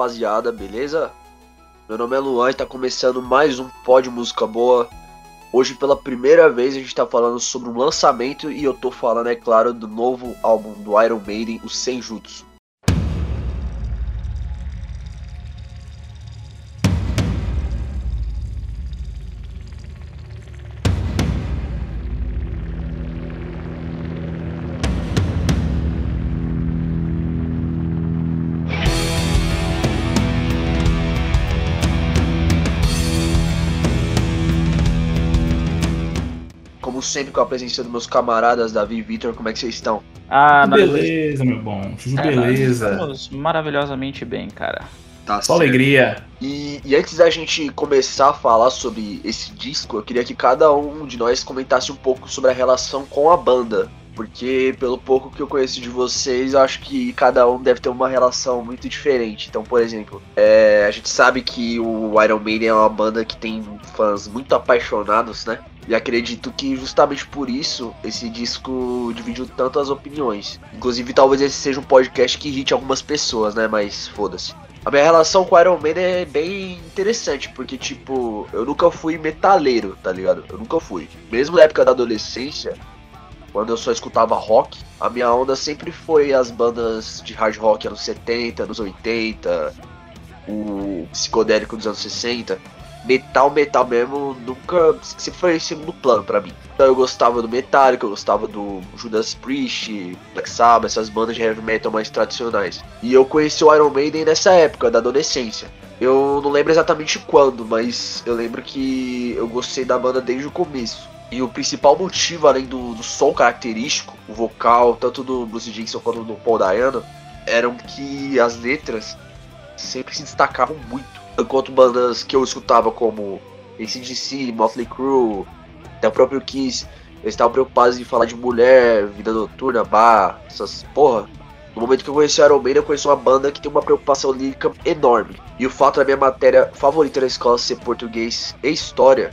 rapaziada, beleza? Meu nome é Luan e tá começando mais um Pod Música Boa. Hoje, pela primeira vez, a gente tá falando sobre um lançamento e eu tô falando, é claro, do novo álbum do Iron Maiden, o Senjutsu. Sempre, com a presença dos meus camaradas Davi e Vitor, como é que vocês estão? Ah, nós beleza, meu bom. Juju, é, beleza. estamos maravilhosamente bem, cara. Tá Só alegria. E, e antes da gente começar a falar sobre esse disco, eu queria que cada um de nós comentasse um pouco sobre a relação com a banda. Porque, pelo pouco que eu conheço de vocês, eu acho que cada um deve ter uma relação muito diferente. Então, por exemplo, é, a gente sabe que o Iron Maiden é uma banda que tem fãs muito apaixonados, né? E acredito que justamente por isso esse disco dividiu tanto as opiniões. Inclusive, talvez esse seja um podcast que irrite algumas pessoas, né? Mas foda-se. A minha relação com Iron Maiden é bem interessante, porque, tipo, eu nunca fui metaleiro, tá ligado? Eu nunca fui. Mesmo na época da adolescência, quando eu só escutava rock, a minha onda sempre foi as bandas de hard rock anos 70, anos 80, o psicodélico dos anos 60. Metal, metal mesmo, nunca. Sempre foi em segundo plano pra mim. Então eu gostava do Metallica, eu gostava do Judas Priest, Black Sabbath, essas bandas de heavy metal mais tradicionais. E eu conheci o Iron Maiden nessa época, da adolescência. Eu não lembro exatamente quando, mas eu lembro que eu gostei da banda desde o começo. E o principal motivo, além do, do som característico, o vocal, tanto do Bruce Dickinson quanto do Paul Dayano, eram que as letras sempre se destacavam muito. Enquanto bandas que eu escutava como ACDC, Motley Crue, até o próprio Kiss, eles estavam preocupados em falar de mulher, vida noturna, bar, essas porra. No momento que eu conheci o Iron Maiden, eu conheci uma banda que tem uma preocupação lírica enorme. E o fato da minha matéria favorita na escola ser português e história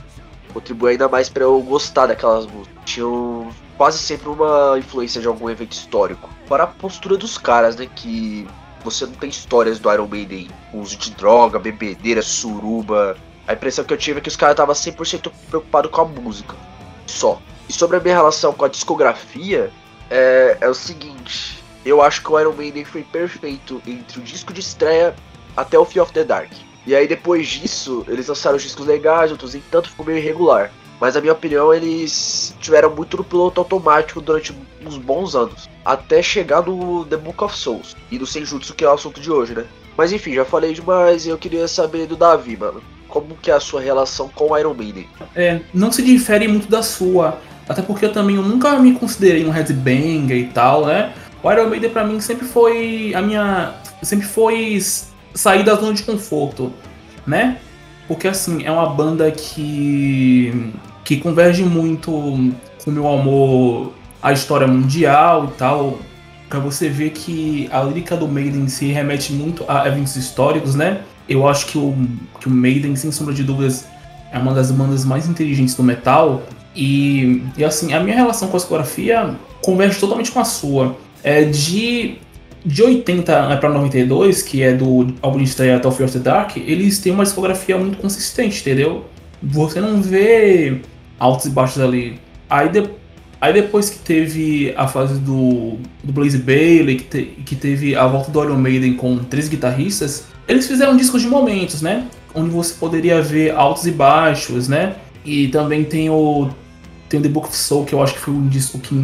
contribui ainda mais para eu gostar daquelas músicas. Tinham quase sempre uma influência de algum evento histórico. Para a postura dos caras, né, que você não tem histórias do Iron Maiden, uso de droga, bebedeira, suruba. A impressão que eu tive é que os caras estavam 100% preocupados com a música. Só. E sobre a minha relação com a discografia, é, é o seguinte. Eu acho que o Iron Maiden foi perfeito entre o disco de estreia até o Fear of the Dark. E aí depois disso, eles lançaram os discos legais, outros nem tanto, ficou meio irregular. Mas na minha opinião, eles tiveram muito no piloto automático durante uns bons anos. Até chegar no The Book of Souls. E no Senjutsu, que é o assunto de hoje, né? Mas enfim, já falei demais e eu queria saber do Davi, mano. Como que é a sua relação com Iron Maiden? É, não se difere muito da sua. Até porque eu também eu nunca me considerei um headbanger e tal, né? O Iron Maiden pra mim sempre foi a minha. Sempre foi sair da zona de conforto, né? Porque assim, é uma banda que que converge muito com o meu amor à história mundial e tal. Pra você ver que a lírica do Maiden se remete muito a eventos históricos, né? Eu acho que o, que o Maiden, sem sombra de dúvidas, é uma das bandas mais inteligentes do metal. E, e assim, a minha relação com a discografia converge totalmente com a sua. É de de 80 para 92, que é do álbum de estreia até of the Dark, eles têm uma discografia muito consistente, entendeu? Você não vê altos e baixos ali. Aí, de, aí depois que teve a fase do, do Blaze Bailey, que, te, que teve a volta do Iron Maiden com três guitarristas, eles fizeram discos de momentos, né? Onde você poderia ver altos e baixos, né? E também tem o, tem o The Book of Soul, que eu acho que foi um disco que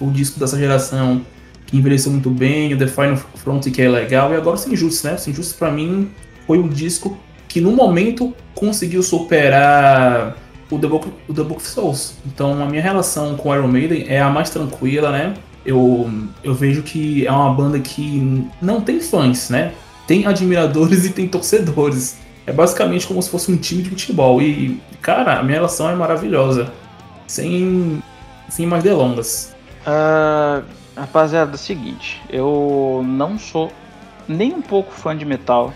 o disco dessa geração que envelheceu muito bem, o The Final Front que é legal, e agora o Injustice, né? O Injustice pra mim foi um disco que no momento conseguiu superar o The Book, o The Book of Souls. Então a minha relação com Iron Maiden é a mais tranquila, né? Eu, eu vejo que é uma banda que não tem fãs, né? Tem admiradores e tem torcedores. É basicamente como se fosse um time de futebol. E, cara, a minha relação é maravilhosa. Sem, sem mais delongas. Uh, Rapaziada, é o seguinte, eu não sou nem um pouco fã de metal.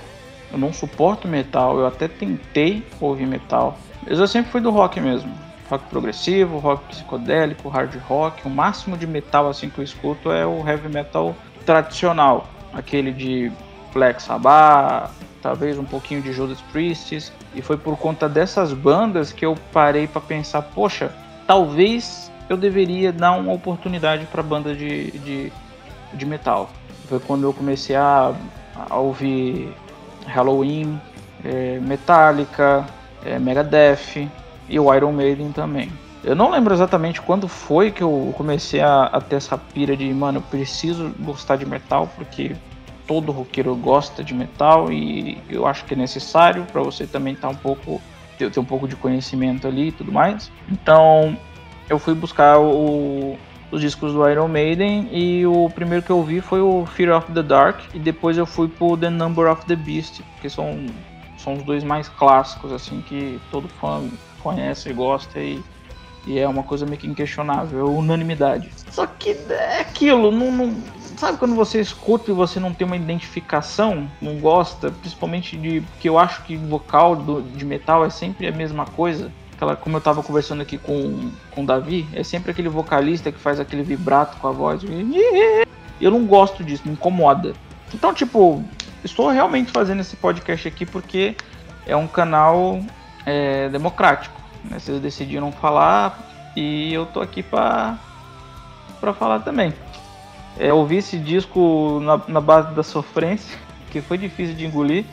Eu não suporto metal, eu até tentei ouvir metal. Mas eu sempre fui do rock mesmo. Rock progressivo, rock psicodélico, hard rock. O máximo de metal assim que eu escuto é o heavy metal tradicional. Aquele de Black Sabbath, talvez um pouquinho de Judas Priest, e foi por conta dessas bandas que eu parei para pensar, poxa, talvez eu deveria dar uma oportunidade para banda de, de, de, metal. Foi quando eu comecei a, a ouvir Halloween, é, Metallica, é, Megadeth e o Iron Maiden também. Eu não lembro exatamente quando foi que eu comecei a, a ter essa pira de, mano, eu preciso gostar de metal porque todo roqueiro gosta de metal e eu acho que é necessário para você também estar tá um pouco ter, ter, um pouco de conhecimento ali e tudo mais. Então eu fui buscar o, os discos do Iron Maiden e o primeiro que eu vi foi o Fear of the Dark e depois eu fui pro The Number of the Beast, que são são os dois mais clássicos assim que todo fã conhece e gosta e e é uma coisa meio que inquestionável, é unanimidade. Só que é aquilo, não, não, sabe quando você escuta e você não tem uma identificação, não gosta, principalmente de. que eu acho que vocal do, de metal é sempre a mesma coisa. Aquela, como eu tava conversando aqui com, com o Davi, é sempre aquele vocalista que faz aquele vibrato com a voz. Eu não gosto disso, me incomoda. Então, tipo, estou realmente fazendo esse podcast aqui porque é um canal é, democrático. Né? Vocês decidiram falar e eu tô aqui para para falar também. É, ouvi esse disco na, na base da sofrência, que foi difícil de engolir.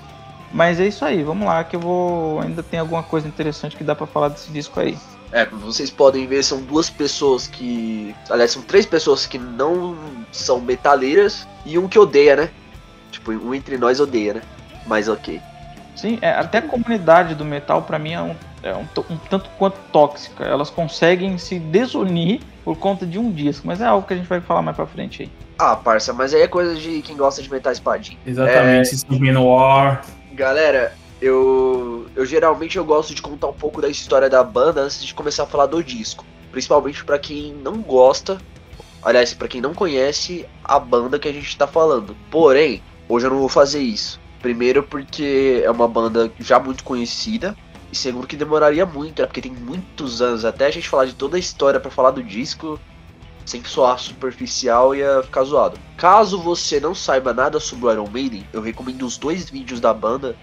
Mas é isso aí, vamos lá, que eu vou. Ainda tem alguma coisa interessante que dá para falar desse disco aí. É, vocês podem ver, são duas pessoas que. Aliás, são três pessoas que não são metaleiras e um que odeia, né? Tipo, um entre nós odeia, né? Mas ok. Sim, é, até a comunidade do metal, para mim, é um é um, um, tanto quanto tóxica. Elas conseguem se desunir por conta de um disco, mas é algo que a gente vai falar mais pra frente aí. Ah, parça, mas aí é coisa de quem gosta de metal espadinha. Exatamente, é... War. Galera, eu, eu geralmente eu gosto de contar um pouco da história da banda antes de começar a falar do disco. Principalmente para quem não gosta, aliás, para quem não conhece a banda que a gente tá falando. Porém, hoje eu não vou fazer isso. Primeiro porque é uma banda já muito conhecida, e segundo que demoraria muito, né? Porque tem muitos anos até a gente falar de toda a história para falar do disco, sem soar superficial ia ficar zoado. Caso você não saiba nada sobre o Iron Maiden, eu recomendo os dois vídeos da banda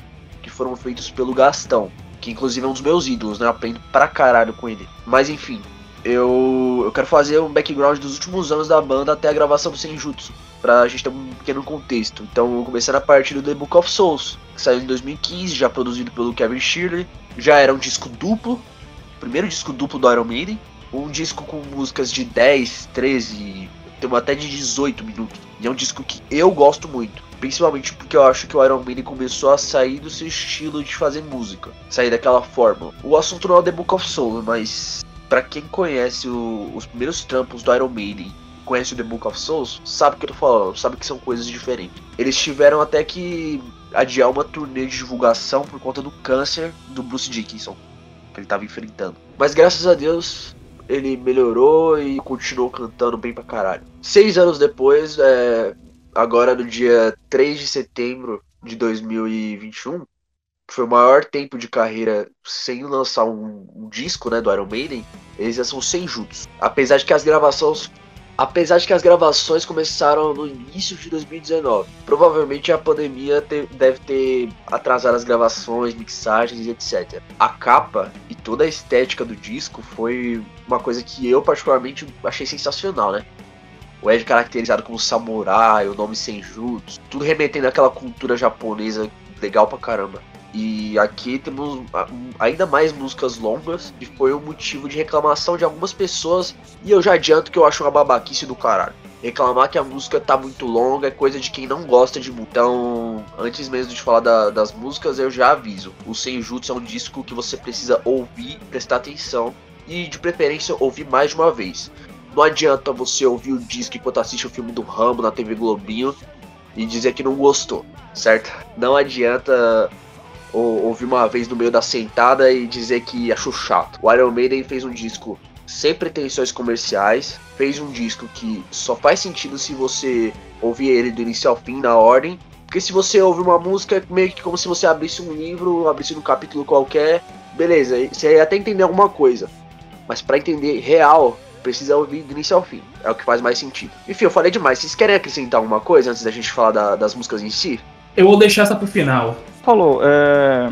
que foram feitos pelo Gastão, que inclusive é um dos meus ídolos, né? Eu aprendo pra caralho com ele. Mas enfim, eu, eu quero fazer um background dos últimos anos da banda até a gravação do Senjutsu, pra gente ter um pequeno contexto. Então, começando a partir do The Book of Souls, que saiu em 2015, já produzido pelo Kevin Shirley, já era um disco duplo, primeiro disco duplo do Iron Maiden, um disco com músicas de 10, 13, tem até de 18 minutos. E é um disco que eu gosto muito, principalmente porque eu acho que o Iron Maiden começou a sair do seu estilo de fazer música, sair daquela forma. O assunto não é o The Book of Souls, mas para quem conhece o, os primeiros trampos do Iron Maiden, conhece o The Book of Souls, sabe o que eu tô falando, sabe que são coisas diferentes. Eles tiveram até que adiar uma turnê de divulgação por conta do câncer do Bruce Dickinson que ele estava enfrentando. Mas graças a Deus ele melhorou e continuou cantando bem pra caralho. Seis anos depois, é, agora no dia 3 de setembro de 2021, foi o maior tempo de carreira sem lançar um, um disco né, do Iron Maiden, eles já são sem juntos. Apesar de que as gravações Apesar de que as gravações começaram no início de 2019, provavelmente a pandemia te, deve ter atrasado as gravações, mixagens e etc. A capa e toda a estética do disco foi uma coisa que eu particularmente achei sensacional, né? O Ed caracterizado como samurai, o nome Senjutsu, tudo remetendo àquela cultura japonesa legal pra caramba. E aqui temos ainda mais músicas longas, e foi um motivo de reclamação de algumas pessoas. E eu já adianto que eu acho uma babaquice do caralho. Reclamar que a música tá muito longa é coisa de quem não gosta de música. Então, antes mesmo de falar da, das músicas, eu já aviso: o Senjutsu é um disco que você precisa ouvir, prestar atenção e, de preferência, ouvir mais de uma vez. Não adianta você ouvir o disco enquanto assiste o filme do Rambo na TV Globinho e dizer que não gostou, certo? Não adianta ou ouvir uma vez no meio da sentada e dizer que achou chato. O Iron Maiden fez um disco sem pretensões comerciais, fez um disco que só faz sentido se você ouvir ele do início ao fim na ordem. Porque se você ouvir uma música, é meio que como se você abrisse um livro, abrisse um capítulo qualquer, beleza, você ia até entender alguma coisa. Mas para entender real, precisa ouvir do início ao fim. É o que faz mais sentido. Enfim, eu falei demais. Vocês querem acrescentar alguma coisa antes da gente falar da, das músicas em si? Eu vou deixar essa pro final. Falou, é...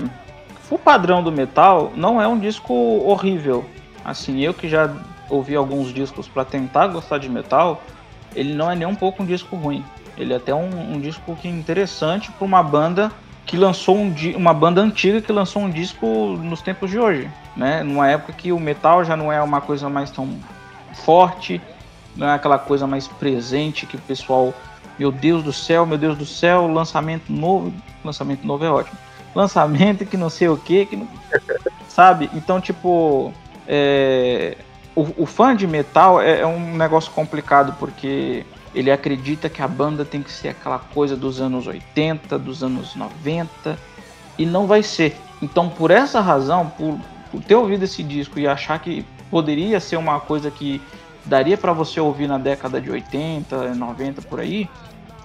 o padrão do metal não é um disco horrível. Assim, eu que já ouvi alguns discos para tentar gostar de metal, ele não é nem um pouco um disco ruim. Ele é até um, um disco que é interessante para uma banda que lançou um uma banda antiga que lançou um disco nos tempos de hoje, né? Numa época que o metal já não é uma coisa mais tão forte, não é aquela coisa mais presente que o pessoal, meu Deus do céu, meu Deus do céu, lançamento novo, lançamento novo é ótimo. Lançamento que não sei o que, que não... sabe? Então, tipo, é... o, o, fã de metal é, é um negócio complicado porque ele acredita que a banda tem que ser aquela coisa dos anos 80, dos anos 90 e não vai ser. Então, por essa razão, por, por ter ouvido esse disco e achar que poderia ser uma coisa que daria para você ouvir na década de 80, 90 por aí,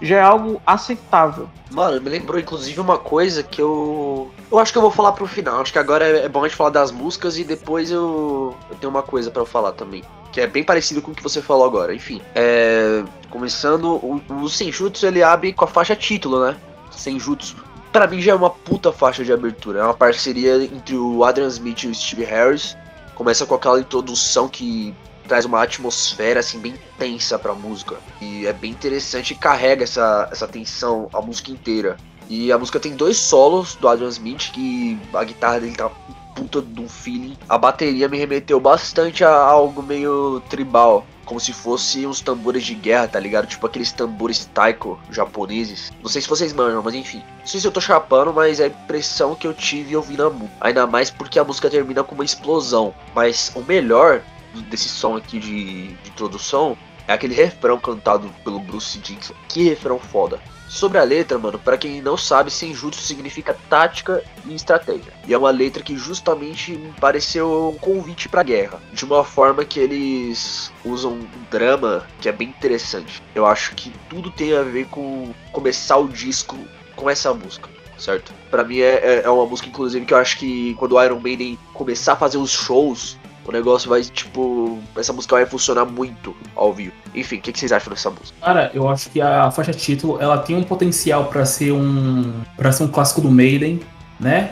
já é algo aceitável. Mano, me lembrou inclusive uma coisa que eu. Eu acho que eu vou falar pro final. Acho que agora é bom a gente falar das músicas e depois eu, eu tenho uma coisa para falar também. Que é bem parecido com o que você falou agora. Enfim, é... começando, o, o Senjutsu ele abre com a faixa título, né? Senjutsu. Pra mim já é uma puta faixa de abertura. É uma parceria entre o Adrian Smith e o Steve Harris. Começa com aquela introdução que traz uma atmosfera assim bem tensa pra música. E é bem interessante carrega essa, essa tensão a música inteira. E a música tem dois solos do Adrian Smith, que a guitarra dele tá puta de um feeling. A bateria me remeteu bastante a algo meio tribal. Como se fosse uns tambores de guerra, tá ligado? Tipo aqueles tambores taiko japoneses. Não sei se vocês manjam, mas enfim. Não sei se eu tô chapando, mas é a impressão que eu tive ouvindo a música. Ainda mais porque a música termina com uma explosão. Mas o melhor desse som aqui de, de introdução é aquele refrão cantado pelo Bruce Dixon. Que refrão foda. Sobre a letra, mano, para quem não sabe, Senjutsu significa tática e estratégia. E é uma letra que justamente me pareceu um convite pra guerra. De uma forma que eles usam um drama que é bem interessante. Eu acho que tudo tem a ver com começar o disco com essa música. Certo? Para mim é, é, é uma música, inclusive, que eu acho que quando o Iron Maiden começar a fazer os shows, o negócio vai, tipo, essa música vai funcionar muito ao vivo. Enfim, o que, que, vocês acham dessa música? Cara, eu acho que a faixa título, ela tem um potencial para ser um para ser um clássico do Maiden, né?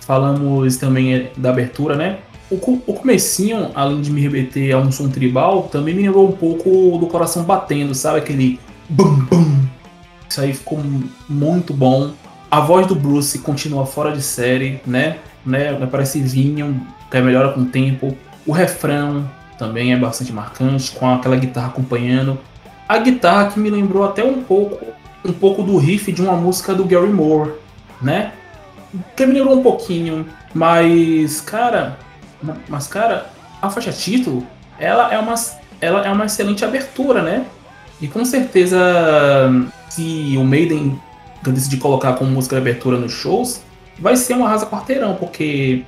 Falamos também da abertura, né? O, o comecinho, além de me remeter a um som tribal, também me lembrou um pouco do coração batendo, sabe? Aquele bum bum. Isso aí ficou muito bom. A voz do Bruce continua fora de série, né? né? Parece vinho, que melhora com o tempo. O refrão também é bastante marcante, com aquela guitarra acompanhando. A guitarra que me lembrou até um pouco um pouco do riff de uma música do Gary Moore, né? Que me lembrou um pouquinho, mas cara, mas cara, a faixa título, ela é uma ela é uma excelente abertura, né? E com certeza se o Maiden decidir colocar como música de abertura nos shows, vai ser um arrasa quarteirão, porque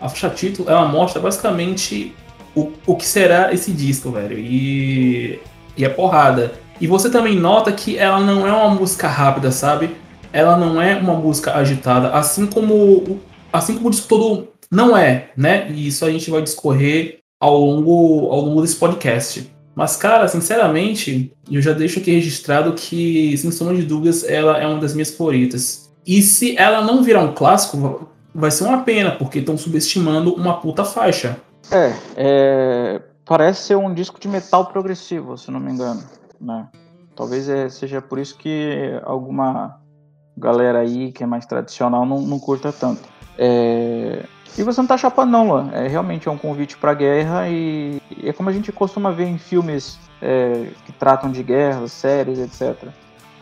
a faixa título ela mostra basicamente o, o que será esse disco, velho. E, e é porrada. E você também nota que ela não é uma música rápida, sabe? Ela não é uma música agitada, assim como assim como o disco todo não é, né? E isso a gente vai discorrer ao longo ao longo desse podcast. Mas, cara, sinceramente, eu já deixo aqui registrado que, sem sombra de dúvidas, ela é uma das minhas favoritas. E se ela não virar um clássico, vai ser uma pena, porque estão subestimando uma puta faixa. É, é, parece ser um disco de metal progressivo, se não me engano, né? Talvez é, seja por isso que alguma galera aí que é mais tradicional não, não curta tanto. É, e você não tá chapando não, Luan. É, realmente é um convite pra guerra e, e é como a gente costuma ver em filmes é, que tratam de guerras, séries, etc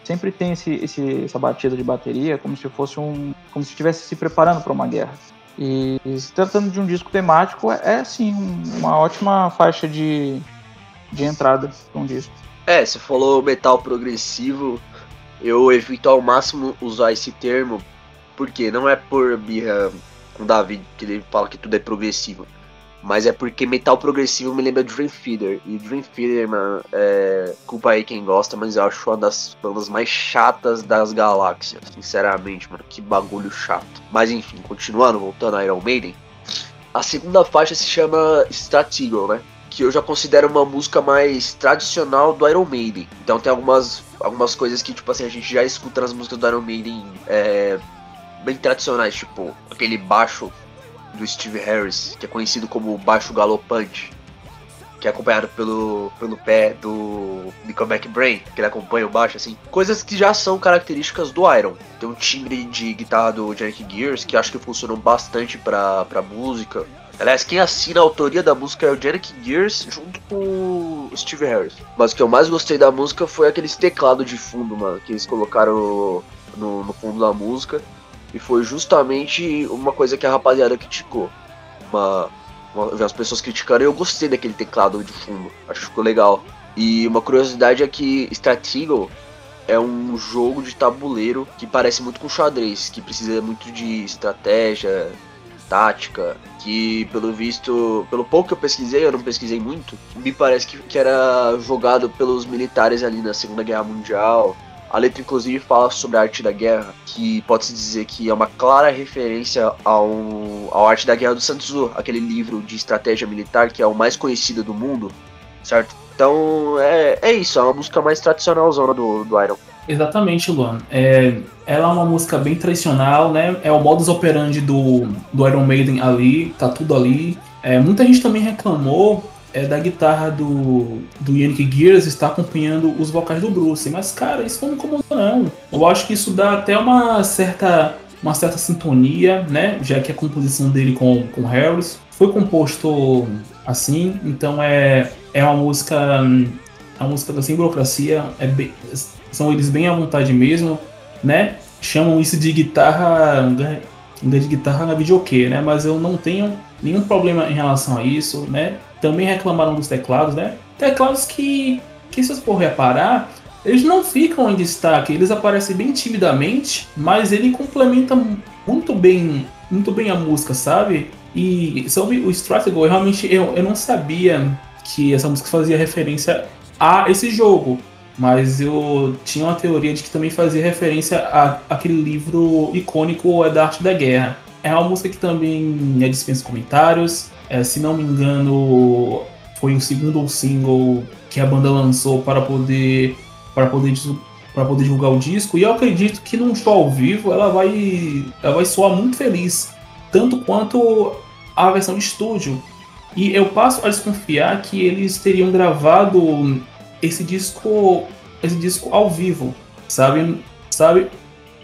sempre tem esse, esse, essa batida de bateria como se fosse um. como se estivesse se preparando para uma guerra. E se tratando de um disco temático, é, é sim uma ótima faixa de, de entrada para um disco. É, você falou metal progressivo, eu evito ao máximo usar esse termo, porque não é por birra com o David que ele fala que tudo é progressivo. Mas é porque metal progressivo me lembra Dream Theater. E Dream Theater, mano, é. Culpa aí quem gosta, mas eu acho uma das bandas mais chatas das galáxias. Sinceramente, mano, que bagulho chato. Mas enfim, continuando, voltando a Iron Maiden. A segunda faixa se chama Strat Eagle, né? que eu já considero uma música mais tradicional do Iron Maiden. Então tem algumas, algumas coisas que, tipo assim, a gente já escuta nas músicas do Iron Maiden é, bem tradicionais, tipo aquele baixo do Steve Harris, que é conhecido como baixo galopante, que é acompanhado pelo, pelo pé do Nickelback Brain, que ele acompanha o baixo, assim. Coisas que já são características do Iron. Tem um timbre de guitarra do Jack Gears, que acho que funcionam bastante pra, pra música. Aliás, quem assina a autoria da música é o Janet Gears junto com o Steve Harris. Mas o que eu mais gostei da música foi aqueles teclados de fundo, mano, que eles colocaram no, no fundo da música. E foi justamente uma coisa que a rapaziada criticou. Uma, uma, as pessoas criticaram e eu gostei daquele teclado de fundo. Acho que ficou legal. E uma curiosidade é que Stratego é um jogo de tabuleiro que parece muito com xadrez, que precisa muito de estratégia, tática, que pelo visto, pelo pouco que eu pesquisei, eu não pesquisei muito, me parece que, que era jogado pelos militares ali na Segunda Guerra Mundial. A letra, inclusive, fala sobre a arte da guerra, que pode-se dizer que é uma clara referência ao, ao Arte da Guerra do Sun Tzu, aquele livro de estratégia militar que é o mais conhecido do mundo, certo? Então, é, é isso, é uma música mais tradicionalzona do, do Iron. Exatamente, Luan. É, ela é uma música bem tradicional, né? É o modus operandi do, do Iron Maiden ali, tá tudo ali. É, muita gente também reclamou é, da guitarra do, do Yannick Gears estar acompanhando os vocais do Bruce. Mas, cara, isso não me não. Eu acho que isso dá até uma certa, uma certa sintonia, né? Já que a composição dele com, com Harris foi composto assim, então é, é uma música. Uma música sem burocracia, é bem, são eles bem à vontade mesmo, né? Chamam isso de guitarra, né? de guitarra na videokê, né? Mas eu não tenho nenhum problema em relação a isso, né? Também reclamaram dos teclados, né? Teclados que, que se você for reparar, eles não ficam em destaque, eles aparecem bem timidamente, mas ele complementa muito bem, muito bem a música, sabe? E sobre o Stratego, eu realmente eu, eu não sabia que essa música fazia referência a esse jogo mas eu tinha uma teoria de que também fazia referência a aquele livro icônico é da Arte da Guerra. É uma música que também é dispensa comentários. É, se não me engano, foi o segundo single que a banda lançou para poder para poder para poder divulgar o disco. E eu acredito que num show ao vivo ela vai ela vai soar muito feliz, tanto quanto a versão de estúdio. E eu passo a desconfiar que eles teriam gravado esse disco esse disco ao vivo, sabe? Sabe?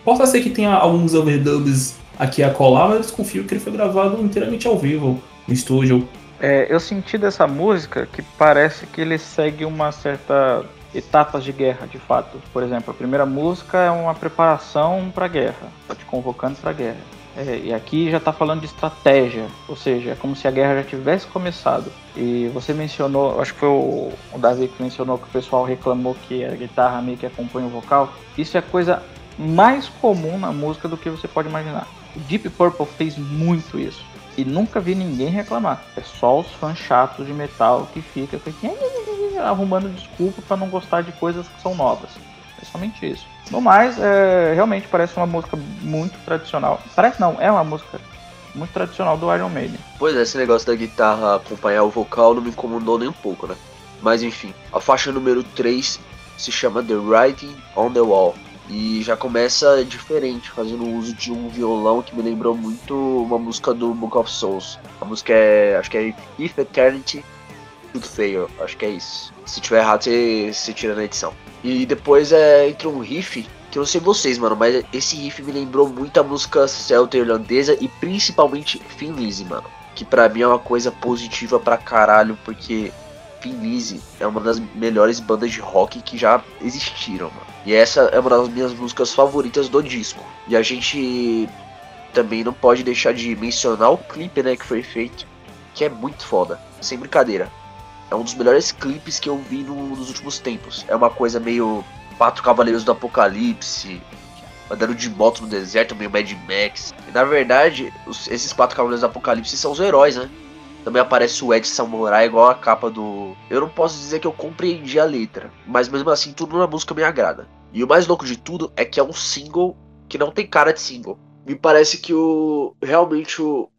Possa ser que tenha alguns overdubs aqui a colar, mas eu desconfio que ele foi gravado inteiramente ao vivo no estúdio. É, eu senti dessa música que parece que ele segue uma certa etapas de guerra, de fato. Por exemplo, a primeira música é uma preparação para a guerra, tá te convocando para a guerra. É, e aqui já está falando de estratégia, ou seja, é como se a guerra já tivesse começado. E você mencionou, acho que foi o, o Davi que mencionou que o pessoal reclamou que a guitarra meio que acompanha o vocal. Isso é coisa mais comum na música do que você pode imaginar. O Deep Purple fez muito isso. E nunca vi ninguém reclamar. É só os fãs chatos de metal que ficam arrumando desculpa para não gostar de coisas que são novas. É somente isso. No mais, é, realmente parece uma música muito tradicional. Parece não, é uma música muito tradicional do Iron Maiden. Pois é, esse negócio da guitarra acompanhar o vocal não me incomodou nem um pouco, né? Mas enfim, a faixa número 3 se chama The Writing on the Wall. E já começa diferente, fazendo uso de um violão que me lembrou muito uma música do Book of Souls. A música é, acho que é If Eternity Should Fail, acho que é isso. Se tiver errado, você, tira na edição. E depois é, entra um riff, que eu não sei vocês, mano, mas esse riff me lembrou muito a música celta irlandesa e principalmente Finlise, mano. Que pra mim é uma coisa positiva pra caralho, porque Finlise é uma das melhores bandas de rock que já existiram, mano. E essa é uma das minhas músicas favoritas do disco. E a gente também não pode deixar de mencionar o clipe, né, que foi feito, que é muito foda, sem brincadeira. É um dos melhores clipes que eu vi no, nos últimos tempos. É uma coisa meio Quatro Cavaleiros do Apocalipse, andando de moto no deserto, meio Mad Max. E na verdade, os, esses quatro Cavaleiros do Apocalipse são os heróis, né? Também aparece o Ed Samurai igual a capa do. Eu não posso dizer que eu compreendi a letra, mas mesmo assim tudo na música me agrada. E o mais louco de tudo é que é um single que não tem cara de single. Me parece que o realmente o,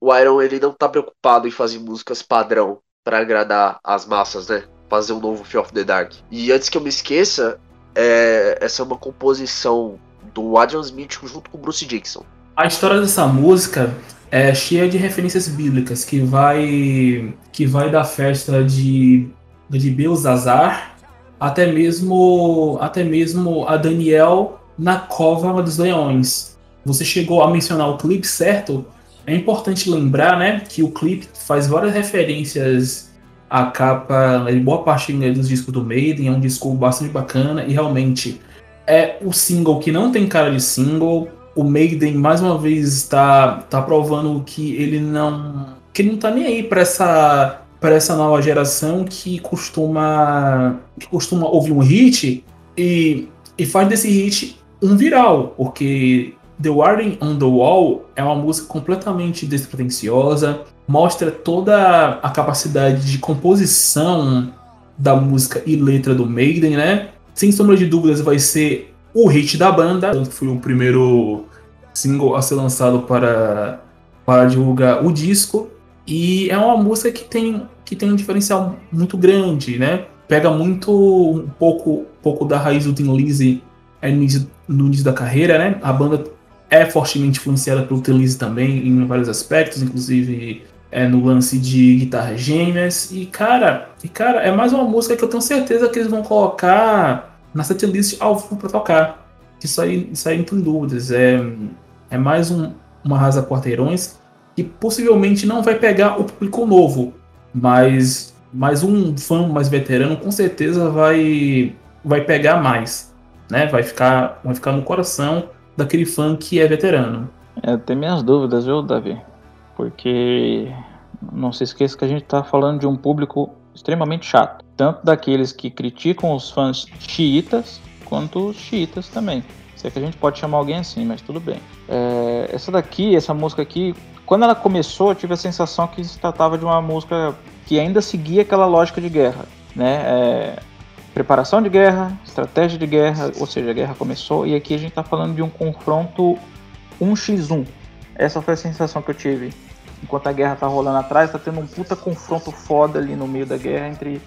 o Iron ele não tá preocupado em fazer músicas padrão para agradar as massas, né? Fazer um novo Fear of the Dark. E antes que eu me esqueça, é, essa é uma composição do Adrian Smith junto com o Bruce Dixon. A história dessa música é cheia de referências bíblicas que vai que vai da festa de de Belzazar até mesmo até mesmo a Daniel na cova dos leões. Você chegou a mencionar o clipe certo? É importante lembrar, né, que o clipe faz várias referências à capa, né, boa parte né, dos discos do Maiden, é um disco bastante bacana e realmente é o single que não tem cara de single. O Maiden mais uma vez está tá provando que ele não que ele não tá nem aí para essa para essa nova geração que costuma que costuma ouvir um hit e, e faz desse hit um viral, porque The Writing on the Wall é uma música completamente despretensiosa, mostra toda a capacidade de composição da música e letra do Maiden, né? Sem sombra de dúvidas, vai ser o hit da banda. Foi o primeiro single a ser lançado para, para divulgar o disco. E é uma música que tem, que tem um diferencial muito grande, né? Pega muito um pouco, pouco da raiz do Tim Lizzy no início, no início da carreira, né? A banda é fortemente influenciada pelo Telise também em vários aspectos, inclusive é, no lance de guitarras gêmeas. E cara, e cara, é mais uma música que eu tenho certeza que eles vão colocar na setlist ao vivo para tocar. Isso aí, isso aí não tem dúvidas. É, é mais um, uma Rasa Quarteirões que possivelmente não vai pegar o público novo, mas, mas um fã mais veterano com certeza vai, vai pegar mais. Né? Vai, ficar, vai ficar no coração daquele fã que é veterano. É, tenho minhas dúvidas, viu, Davi? Porque não se esqueça que a gente está falando de um público extremamente chato. Tanto daqueles que criticam os fãs xiitas, quanto os xiitas também. Se é que a gente pode chamar alguém assim, mas tudo bem. É, essa daqui, essa música aqui, quando ela começou, eu tive a sensação que se tratava de uma música que ainda seguia aquela lógica de guerra, né? É, preparação de guerra, estratégia de guerra, ou seja, a guerra começou e aqui a gente está falando de um confronto 1x1. Essa foi a sensação que eu tive. Enquanto a guerra tá rolando atrás, tá tendo um puta confronto foda ali no meio da guerra entre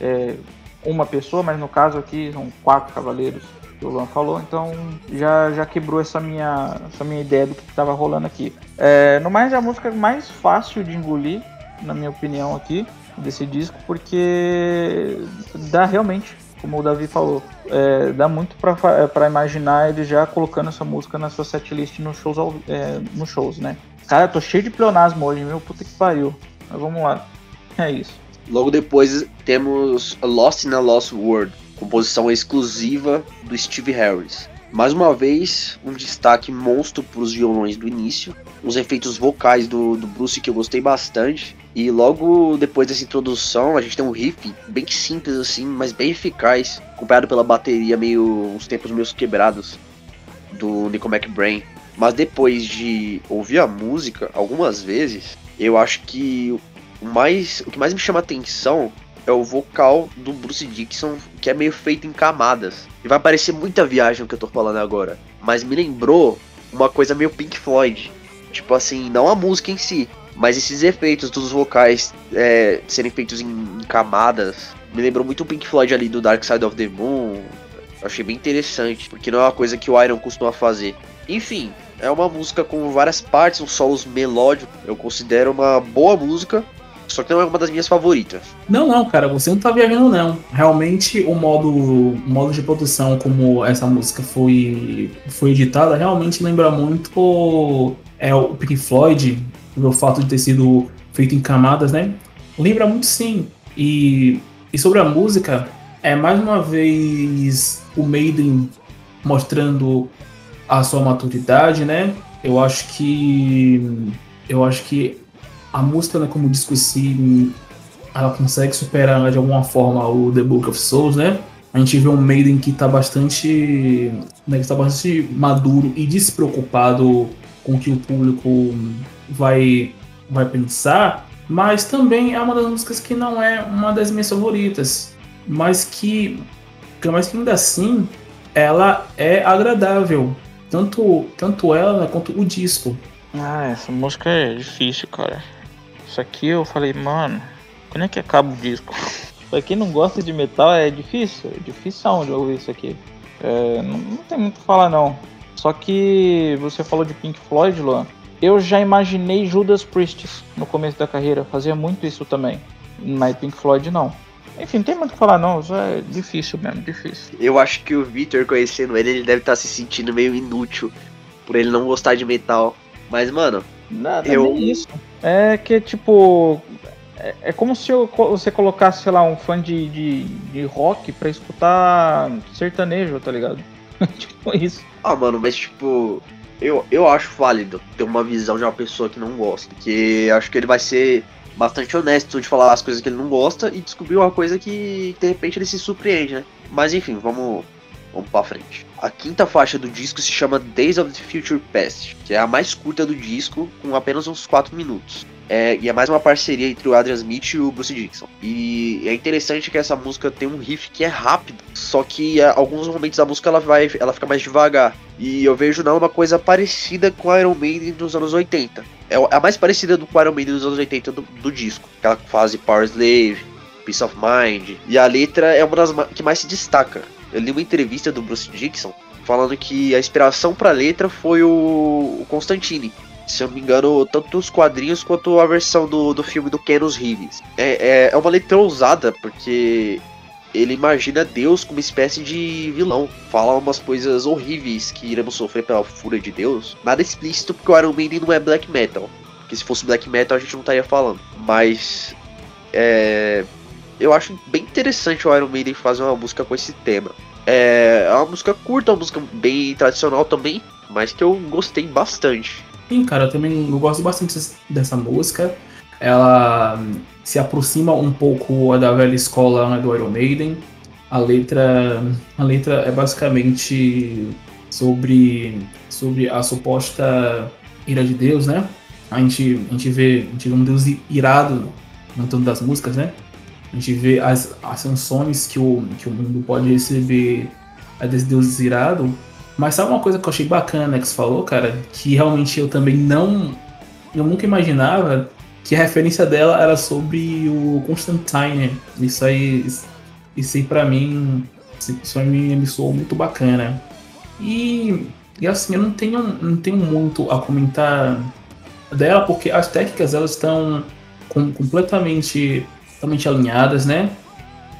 é, uma pessoa, mas no caso aqui são quatro cavaleiros que o Luan falou, então já, já quebrou essa minha, essa minha ideia do que estava rolando aqui. É, no mais, é a música mais fácil de engolir, na minha opinião aqui desse disco, porque dá realmente, como o Davi falou, é, dá muito para imaginar ele já colocando essa música na sua setlist nos shows, é, nos shows, né? Cara, eu tô cheio de pleonasmo hoje, meu puta que pariu. Mas vamos lá. É isso. Logo depois temos Lost in a Lost World, composição exclusiva do Steve Harris. Mais uma vez, um destaque monstro para os violões do início, os efeitos vocais do, do Bruce que eu gostei bastante. E logo depois dessa introdução, a gente tem um riff bem simples assim, mas bem eficaz, acompanhado pela bateria meio uns tempos meio quebrados do Nico McBrain. Mas depois de ouvir a música algumas vezes, eu acho que o mais o que mais me chama atenção é o vocal do Bruce Dixon, que é meio feito em camadas. E vai parecer muita viagem o que eu tô falando agora, mas me lembrou uma coisa meio Pink Floyd. Tipo assim, não a música em si, mas esses efeitos dos vocais é, serem feitos em, em, camadas. Me lembrou muito o Pink Floyd ali do Dark Side of the Moon. Eu achei bem interessante, porque não é uma coisa que o Iron costuma fazer. Enfim, é uma música com várias partes, uns solos melódicos. Eu considero uma boa música, só que não é uma das minhas favoritas. Não, não, cara, você não tá viajando, não. Realmente, o modo, o modo de produção como essa música foi, foi editada realmente lembra muito é, o Pink Floyd, o fato de ter sido feito em camadas, né? Lembra muito sim. E, e sobre a música, é mais uma vez o Maiden mostrando a sua maturidade, né? Eu acho que eu acho que a música, né, como disco si, ela consegue superar de alguma forma o The Book of Souls, né? A gente vê um Maiden que está bastante, né, que tá bastante maduro e despreocupado com o que o público vai, vai pensar, mas também é uma das músicas que não é uma das minhas favoritas, mas que, mas que ainda assim ela é agradável, tanto, tanto ela quanto o disco. Ah, essa música é difícil, cara. Isso aqui eu falei, mano, Quando é que acaba o disco? pra quem não gosta de metal é difícil, é difícil de ouvir isso aqui. É, não, não, tem muito o que falar não. Só que você falou de Pink Floyd, Luan. Eu já imaginei Judas Priest no começo da carreira, fazia muito isso também. Mas Pink Floyd não. Enfim, não tem muito o que falar não, só é difícil mesmo, difícil. Eu acho que o Victor, conhecendo ele, ele deve estar tá se sentindo meio inútil por ele não gostar de metal. Mas, mano, Nada, eu... isso. É que, tipo, é, é como se eu, você colocasse, sei lá, um fã de, de, de rock pra escutar sertanejo, tá ligado? tipo isso. Ah, mano, mas tipo, eu, eu acho válido ter uma visão de uma pessoa que não gosta. Porque acho que ele vai ser bastante honesto de falar as coisas que ele não gosta e descobrir uma coisa que de repente ele se surpreende, né? Mas enfim, vamos, vamos pra frente. A quinta faixa do disco se chama Days of the Future Past, que é a mais curta do disco, com apenas uns 4 minutos. É, e é mais uma parceria entre o Adrian Smith e o Bruce Dixon. E é interessante que essa música tem um riff que é rápido, só que é, alguns momentos da música ela vai, ela fica mais devagar. E eu vejo não uma coisa parecida com Iron Maiden dos anos 80. É, é a mais parecida do Iron Maiden dos anos 80 do, do disco. Aquela fase Power Slave, Peace of Mind. E a letra é uma das que mais se destaca. Eu li uma entrevista do Bruce Dixon falando que a inspiração para a letra foi o, o Constantine se eu não me engano, tanto os quadrinhos quanto a versão do, do filme do Keanu Reeves. É, é, é uma letra ousada, porque ele imagina Deus como uma espécie de vilão. Fala umas coisas horríveis que iremos sofrer pela fúria de Deus. Nada explícito, porque o Iron Maiden não é black metal. Porque se fosse black metal a gente não estaria falando. Mas. É. Eu acho bem interessante o Iron Maiden fazer uma música com esse tema. É, é uma música curta, uma música bem tradicional também, mas que eu gostei bastante. Sim, cara, eu também eu gosto bastante dessa música. Ela se aproxima um pouco da velha escola né, do Iron Maiden. A letra, a letra é basicamente sobre, sobre a suposta ira de Deus, né? A gente, a gente vê, a gente vê um Deus irado no tanto das músicas, né? A gente vê as, as sanções que o, que o mundo pode receber a desse Deus irado mas sabe uma coisa que eu achei bacana que você falou, cara? Que realmente eu também não. Eu nunca imaginava que a referência dela era sobre o Constantine. Isso aí. Isso aí pra mim. Isso aí me soou muito bacana. E. E assim, eu não tenho, não tenho muito a comentar dela, porque as técnicas elas estão com, completamente, completamente alinhadas, né?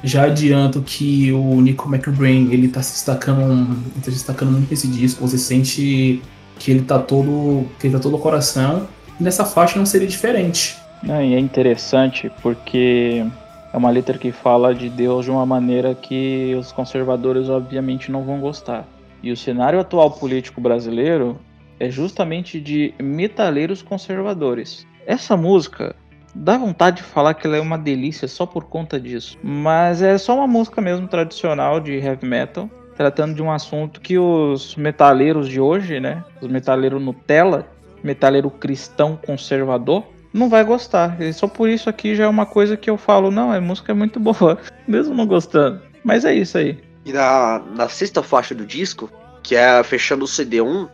Já adianto que o Nico McBrain ele tá se destacando, tá se destacando muito nesse disco. Você sente que ele tá todo, que ele tá todo coração. Nessa faixa não seria diferente. Não, e é interessante porque é uma letra que fala de Deus de uma maneira que os conservadores obviamente não vão gostar. E o cenário atual político brasileiro é justamente de metaleiros conservadores. Essa música Dá vontade de falar que ela é uma delícia só por conta disso. Mas é só uma música mesmo tradicional de heavy metal, tratando de um assunto que os metaleiros de hoje, né? Os metaleiros Nutella, metaleiro cristão conservador, não vai gostar. E só por isso aqui já é uma coisa que eu falo, não, a música é muito boa, mesmo não gostando. Mas é isso aí. E na, na sexta faixa do disco, que é fechando o CD1,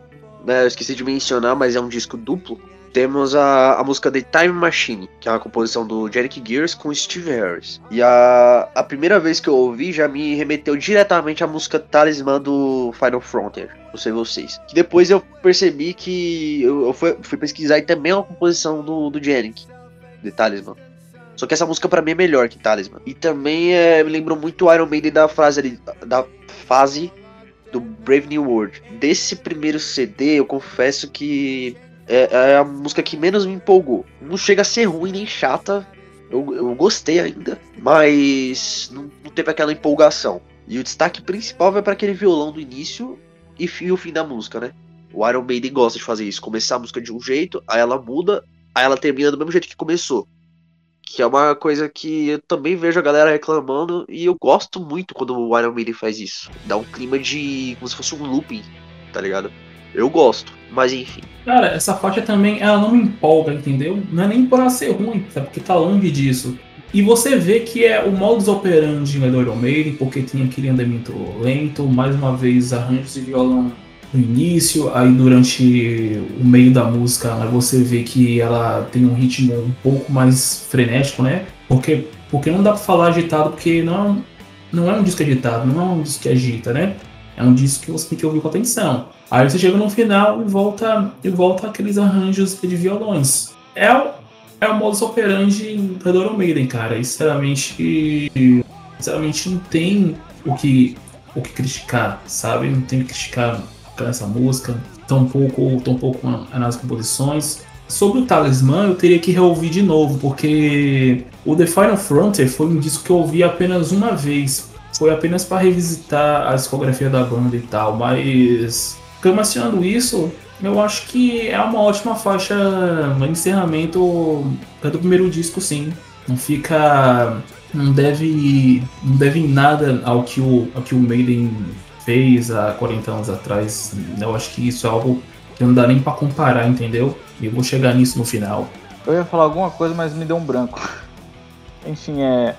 né, eu esqueci de mencionar, mas é um disco duplo temos a, a música The Time Machine, que é uma composição do Jerick Gears com Steve Harris. E a, a primeira vez que eu ouvi já me remeteu diretamente à música Talismã do Final Frontier, não sei vocês. Que depois eu percebi que eu, eu fui, fui, pesquisar e também é uma composição do, do Jerick, Talismã. Só que essa música para mim é melhor que Talismã. E também é, me lembrou muito Iron Maiden da frase ali, da fase do Brave New World. Desse primeiro CD, eu confesso que é, é, a música que menos me empolgou. Não chega a ser ruim nem chata. Eu, eu gostei ainda, mas não, não teve aquela empolgação. E o destaque principal vai para aquele violão do início e, e o fim da música, né? O Iron Maiden gosta de fazer isso, começar a música de um jeito, aí ela muda, aí ela termina do mesmo jeito que começou. Que é uma coisa que eu também vejo a galera reclamando e eu gosto muito quando o Iron Maiden faz isso. Dá um clima de como se fosse um looping, tá ligado? Eu gosto, mas enfim. Cara, essa faixa também, ela não me empolga, entendeu? Não é nem por ela ser ruim, sabe? Porque tá longe disso. E você vê que é o modus operandi do Iron Maiden, porque tem aquele andamento lento, mais uma vez arranjos de violão no início, aí durante o meio da música você vê que ela tem um ritmo um pouco mais frenético, né? Porque, porque não dá pra falar agitado, porque não, não é um disco agitado, não é um disco que agita, né? É um disco que você tem que ouvir com atenção. Aí você chega no final e volta, e volta aqueles arranjos de violões. É o, é o modus operandi do Iron Maiden, cara. E, sinceramente, sinceramente não tem o que, o que criticar, sabe? Não tem que criticar essa música, tampouco, tampouco nas composições. Sobre o Talismã, eu teria que reouvir de novo, porque o The Final Frontier foi um disco que eu ouvi apenas uma vez. Foi apenas para revisitar a discografia da banda e tal, mas Camaciando isso, eu acho que é uma ótima faixa no encerramento do primeiro disco, sim. Não fica. Não deve. Não deve nada ao que o, ao que o Maiden fez há 40 anos atrás. Eu acho que isso é algo que não dá nem para comparar, entendeu? E eu vou chegar nisso no final. Eu ia falar alguma coisa, mas me deu um branco. Enfim, é.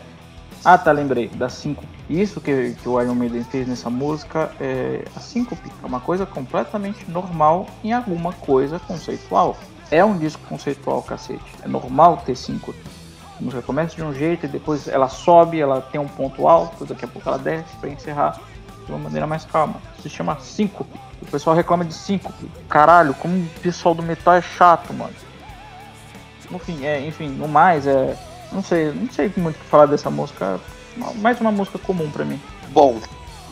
Ah, tá, lembrei. Da 5. Isso que, que o Iron Maiden fez nessa música é a síncope. É uma coisa completamente normal em alguma coisa conceitual. É um disco conceitual, cacete. É normal ter síncope. A música começa de um jeito e depois ela sobe, ela tem um ponto alto, daqui a pouco ela desce para encerrar de uma maneira mais calma. Se chama síncope. O pessoal reclama de síncope. Caralho, como o pessoal do metal é chato, mano. Enfim, é, enfim, no mais, é. Não sei, não sei muito o que falar dessa música. Mais uma música comum para mim. Bom,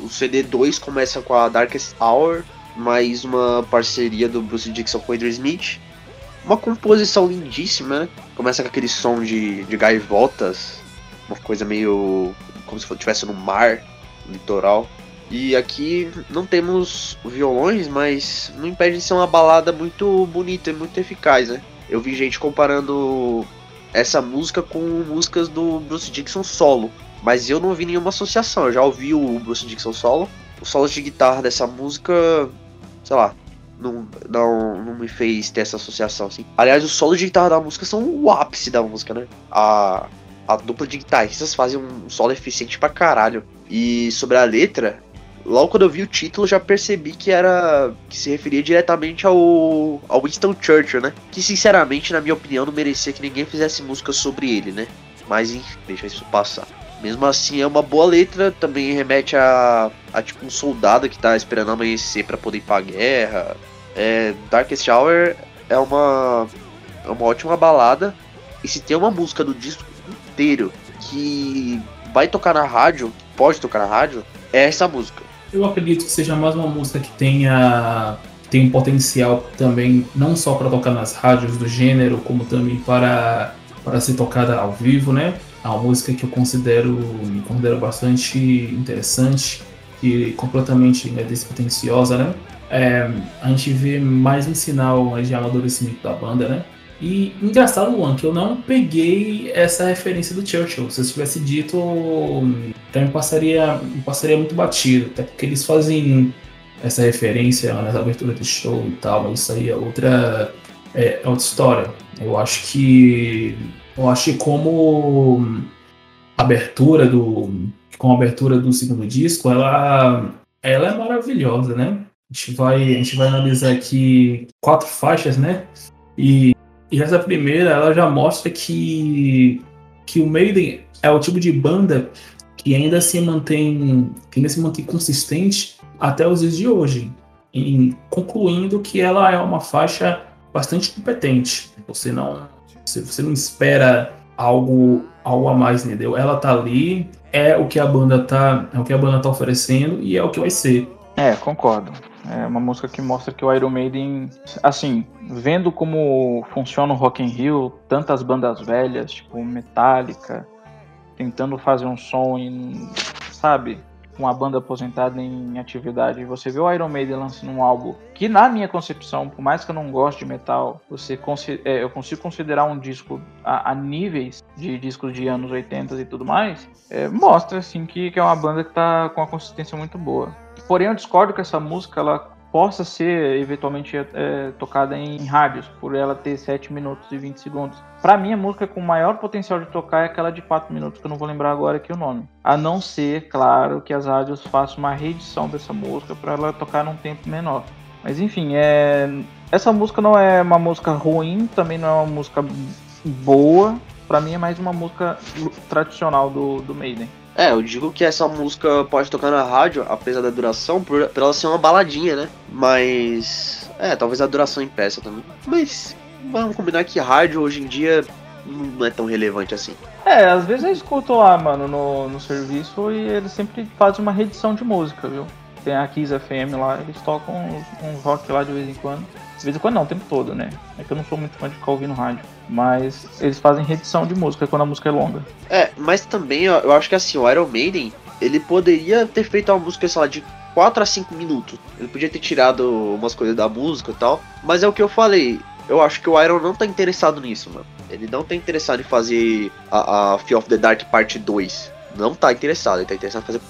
o CD 2 começa com a Darkest Hour, mais uma parceria do Bruce Dixon com o Adrian Smith. Uma composição lindíssima, né? Começa com aquele som de, de gaivotas, uma coisa meio como se estivesse no mar, litoral. E aqui não temos violões, mas não impede de ser uma balada muito bonita e muito eficaz, né? Eu vi gente comparando essa música com músicas do Bruce Dixon solo, mas eu não vi nenhuma associação. Eu já ouvi o Bruce Dixon solo. Os solos de guitarra dessa música, sei lá, não, não, não me fez ter essa associação assim. Aliás, os solos de guitarra da música são o ápice da música, né? A, a dupla de guitarristas fazem um solo eficiente pra caralho. E sobre a letra, logo quando eu vi o título já percebi que era que se referia diretamente ao, ao Winston Churchill, né? Que sinceramente, na minha opinião, não merecia que ninguém fizesse música sobre ele, né? Mas enfim, deixa isso passar. Mesmo assim, é uma boa letra, também remete a, a tipo um soldado que tá esperando amanhecer para poder ir pra guerra. É, Darkest Hour é uma, é uma ótima balada. E se tem uma música do disco inteiro que vai tocar na rádio, pode tocar na rádio, é essa música. Eu acredito que seja mais uma música que tenha tem um potencial também não só para tocar nas rádios do gênero, como também para para ser tocada ao vivo, né? Uma música que eu considero considero bastante interessante e completamente né, despretensiosa, né? É, a gente vê mais um sinal de amadurecimento da banda, né? E engraçado, Luan, que eu não peguei essa referência do Churchill. Se eu tivesse dito, então passaria, me passaria muito batido. Até porque eles fazem essa referência nas aberturas do show e tal, mas isso aí é outra, é, é outra história. Eu acho que. Eu que como abertura do. Com a abertura do segundo disco, ela, ela é maravilhosa, né? A gente vai, a gente vai analisar aqui quatro faixas, né? E e essa primeira, ela já mostra que, que o Maiden é o tipo de banda que ainda se mantém, ainda se mantém consistente até os dias de hoje, concluindo que ela é uma faixa bastante competente. Você não, você não espera algo, algo a mais, entendeu? Ela tá ali, é o que a banda tá, é o que a banda tá oferecendo e é o que vai ser. É, concordo. É uma música que mostra que o Iron Maiden, assim, vendo como funciona o Rock in Rio, tantas bandas velhas, tipo Metallica, tentando fazer um som em, sabe, uma banda aposentada em atividade, você vê o Iron Maiden lançando um álbum que, na minha concepção, por mais que eu não goste de metal, você é, eu consigo considerar um disco a, a, níveis de discos de anos 80 e tudo mais, é, mostra assim que, que é uma banda que está com uma consistência muito boa. Porém, eu discordo que essa música ela possa ser eventualmente é, tocada em rádios, por ela ter 7 minutos e 20 segundos. Para mim, a música com maior potencial de tocar é aquela de 4 minutos, que eu não vou lembrar agora aqui o nome. A não ser, claro, que as rádios façam uma reedição dessa música para ela tocar num tempo menor. Mas enfim, é... essa música não é uma música ruim, também não é uma música boa, pra mim é mais uma música tradicional do, do Maiden. É, eu digo que essa música pode tocar na rádio, apesar da duração, por, por ela ser uma baladinha, né? Mas. É, talvez a duração impeça também. Mas vamos combinar que rádio hoje em dia não é tão relevante assim. É, às vezes eu escuto lá, mano, no, no serviço e eles sempre fazem uma reedição de música, viu? Tem a Kiss FM lá, eles tocam uns, uns rock lá de vez em quando. De vez em quando não, o tempo todo, né? É que eu não sou muito fã de ficar ouvindo rádio. Mas eles fazem reedição de música quando a música é longa. É, mas também eu acho que assim, o Iron Maiden, ele poderia ter feito uma música, sei lá, de 4 a 5 minutos. Ele podia ter tirado umas coisas da música e tal. Mas é o que eu falei. Eu acho que o Iron não tá interessado nisso, mano. Ele não tá interessado em fazer a, a Fear of the Dark parte 2. Não tá interessado, ele tá interessado em fazer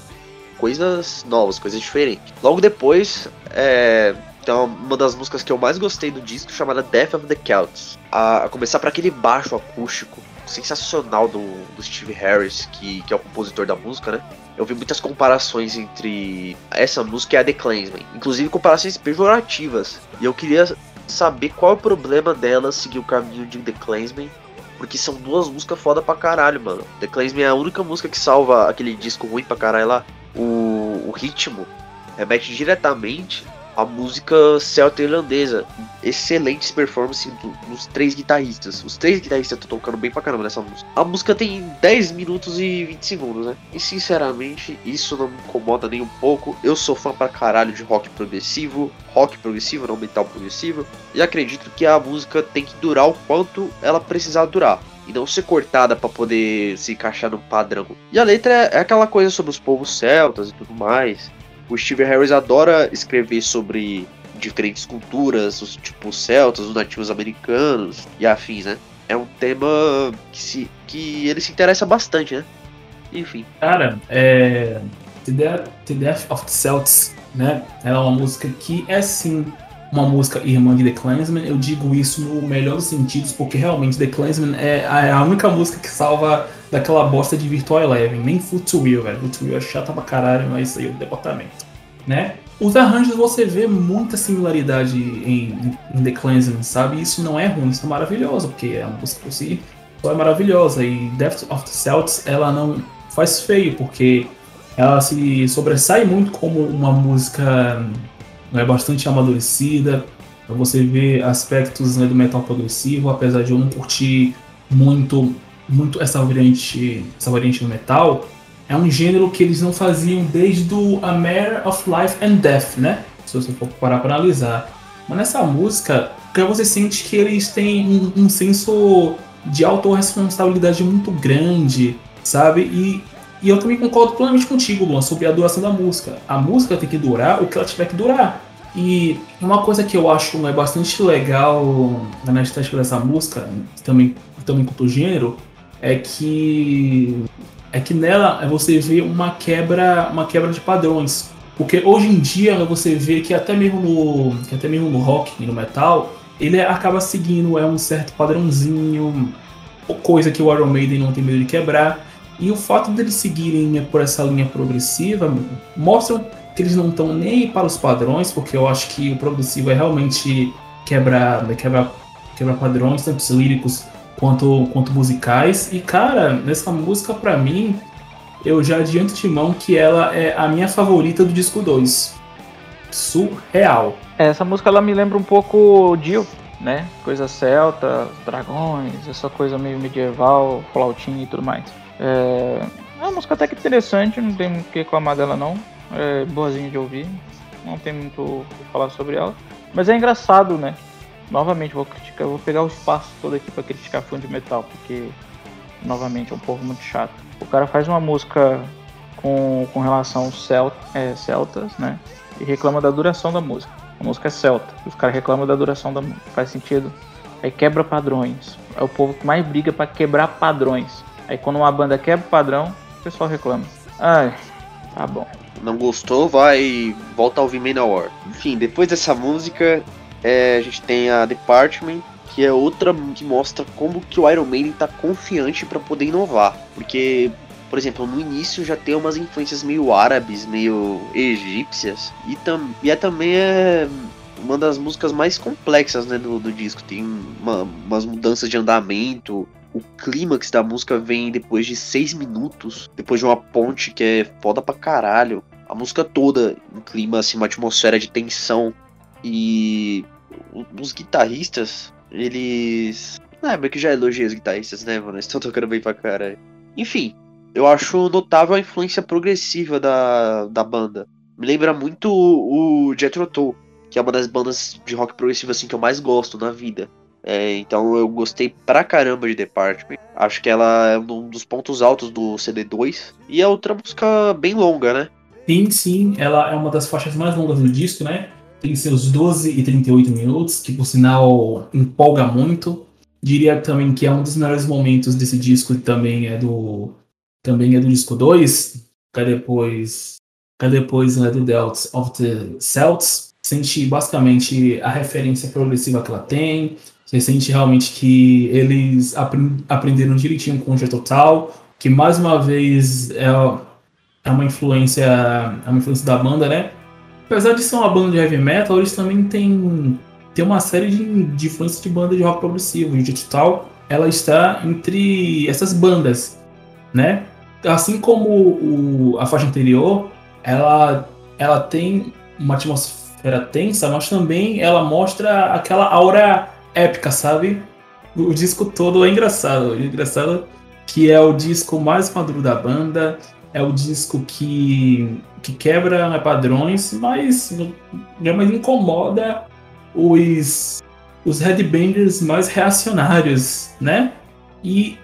coisas novas, coisas diferentes. Logo depois, é, tem uma das músicas que eu mais gostei do disco chamada Death of the Celts. A, a começar para aquele baixo acústico sensacional do, do Steve Harris, que, que é o compositor da música, né? Eu vi muitas comparações entre essa música e a The Clansman, inclusive comparações pejorativas. E eu queria saber qual é o problema dela seguir o caminho de The Clansman, porque são duas músicas foda pra caralho, mano. The Clansman é a única música que salva aquele disco ruim pra caralho lá. O, o ritmo remete diretamente a música celta irlandesa. Excelentes performances dos três guitarristas. Os três guitarristas estão tocando bem pra caramba nessa música. A música tem 10 minutos e 20 segundos, né? E sinceramente, isso não me incomoda nem um pouco. Eu sou fã pra caralho de rock progressivo. Rock progressivo, não metal progressivo. E acredito que a música tem que durar o quanto ela precisar durar e não ser cortada para poder se encaixar no padrão. E a letra é aquela coisa sobre os povos celtas e tudo mais. O Steve Harris adora escrever sobre diferentes culturas, os tipos celtas, os nativos americanos e afins, né? É um tema que, se, que ele se interessa bastante, né? Enfim. Cara, é. The Death, the Death of the Celts, né? Ela é uma música que é sim uma música irmã de The Clansman. Eu digo isso no melhor dos sentidos, porque realmente The Clansman é a única música que salva daquela bosta de Virtual Eleven. Nem Foot to Wheel, velho. Foot to Wheel é chata pra caralho, mas aí é o departamento. Né? Os arranjos você vê muita similaridade em, em The Clansman, sabe? Isso não é ruim, isso é maravilhoso, porque a música por si só é maravilhosa. E Death of the Celts, ela não faz feio, porque ela se sobressai muito como uma música é bastante amadurecida. Você vê aspectos né, do metal progressivo, apesar de eu não curtir muito, muito essa variante, essa variante do metal. É um gênero que eles não faziam desde o A Matter of Life and Death, né? Se você for parar para analisar. Mas nessa música, você sente que eles têm um, um senso de autorresponsabilidade muito grande, sabe? E, e eu também concordo plenamente contigo, Luan, sobre a duração da música. A música tem que durar o que ela tiver que durar. E uma coisa que eu acho né, bastante legal na estética dessa música, também, também quanto gênero, é que é que nela você vê uma quebra, uma quebra de padrões. Porque hoje em dia você vê que até mesmo no, até mesmo no rock e no metal, ele acaba seguindo é um certo padrãozinho, coisa que o Iron Maiden não tem medo de quebrar. E o fato deles seguirem por essa linha progressiva mostra que eles não estão nem para os padrões, porque eu acho que o progressivo é realmente quebrar, quebrar, quebrar padrões, tanto líricos quanto, quanto musicais. E cara, nessa música para mim, eu já adianto de mão que ela é a minha favorita do disco 2. Surreal. Essa música ela me lembra um pouco Dio, né? Coisa celta, dragões, essa coisa meio medieval, flautinha e tudo mais. É, é uma música até que interessante, não tem o que reclamar dela não é boazinha de ouvir, não tem muito o que falar sobre ela. Mas é engraçado, né? Novamente, vou criticar, vou pegar o espaço todo aqui para criticar fã de metal, porque novamente é um povo muito chato. O cara faz uma música com, com relação aos é, celtas, né? E reclama da duração da música. A música é celta, os caras reclamam da duração da música. Faz sentido? Aí quebra padrões. É o povo que mais briga para quebrar padrões. Aí quando uma banda quebra o padrão, o pessoal reclama. Ai, tá bom não gostou, vai volta ao ouvir Manowar. Enfim, depois dessa música, é, a gente tem a Department, que é outra que mostra como que o Iron Maiden tá confiante para poder inovar. Porque, por exemplo, no início já tem umas influências meio árabes, meio egípcias, e, tam, e é também é uma das músicas mais complexas né, do, do disco. Tem uma, umas mudanças de andamento, o clímax da música vem depois de seis minutos, depois de uma ponte que é foda pra caralho. A música toda, um clima, assim, uma atmosfera de tensão. E os guitarristas, eles. Ah, meio que já elogiei os guitarristas, né, mano? Eles estão tocando bem pra caralho. Enfim, eu acho notável a influência progressiva da, da banda. Me lembra muito o, Jethro Tull, que é uma das bandas de rock progressivo assim que eu mais gosto na vida. É, então eu gostei pra caramba de Department. Acho que ela é um dos pontos altos do CD2. E é outra música bem longa, né? Sim, sim. Ela é uma das faixas mais longas do disco, né? Tem seus 12 e 38 minutos, que por sinal empolga muito. Diria também que é um dos melhores momentos desse disco também é do. Também é do disco 2. Que é depois. Que é depois né, do Delts of the Celts. Sente basicamente a referência progressiva que ela tem, você sente realmente que eles aprenderam direitinho com o G Total, que mais uma vez é, é uma influência, é uma influência da banda, né? Apesar de ser uma banda de heavy metal, eles também têm, têm uma série de, de influências de banda de rock progressivo. O G Total, ela está entre essas bandas, né? Assim como o, a faixa anterior, ela, ela tem uma atmosfera tensa, mas também ela mostra aquela aura épica, sabe? O disco todo é engraçado. É engraçado que é o disco mais maduro da banda, é o disco que, que quebra né, padrões, mas, mas incomoda os, os headbangers mais reacionários, né? E,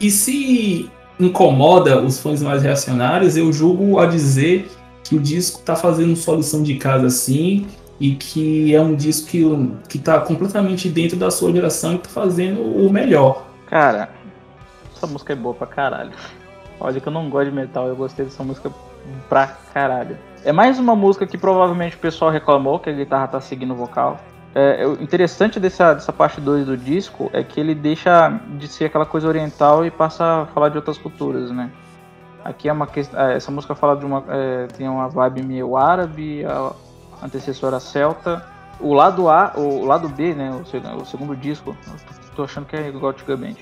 e se incomoda os fãs mais reacionários, eu julgo a dizer que o disco tá fazendo sua lição de casa assim, e que é um disco que, que tá completamente dentro da sua geração e tá fazendo o melhor. Cara, essa música é boa pra caralho. Olha que eu não gosto de metal, eu gostei dessa música pra caralho. É mais uma música que provavelmente o pessoal reclamou que a guitarra tá seguindo o vocal. É, o interessante dessa, dessa parte 2 do disco é que ele deixa de ser aquela coisa oriental e passa a falar de outras culturas, né? Aqui é uma questão. É, essa música fala de uma. É, tem uma vibe meio árabe, antecessora celta. O lado A, o lado B, né, o, segundo disco, tô achando que é Gothic Band.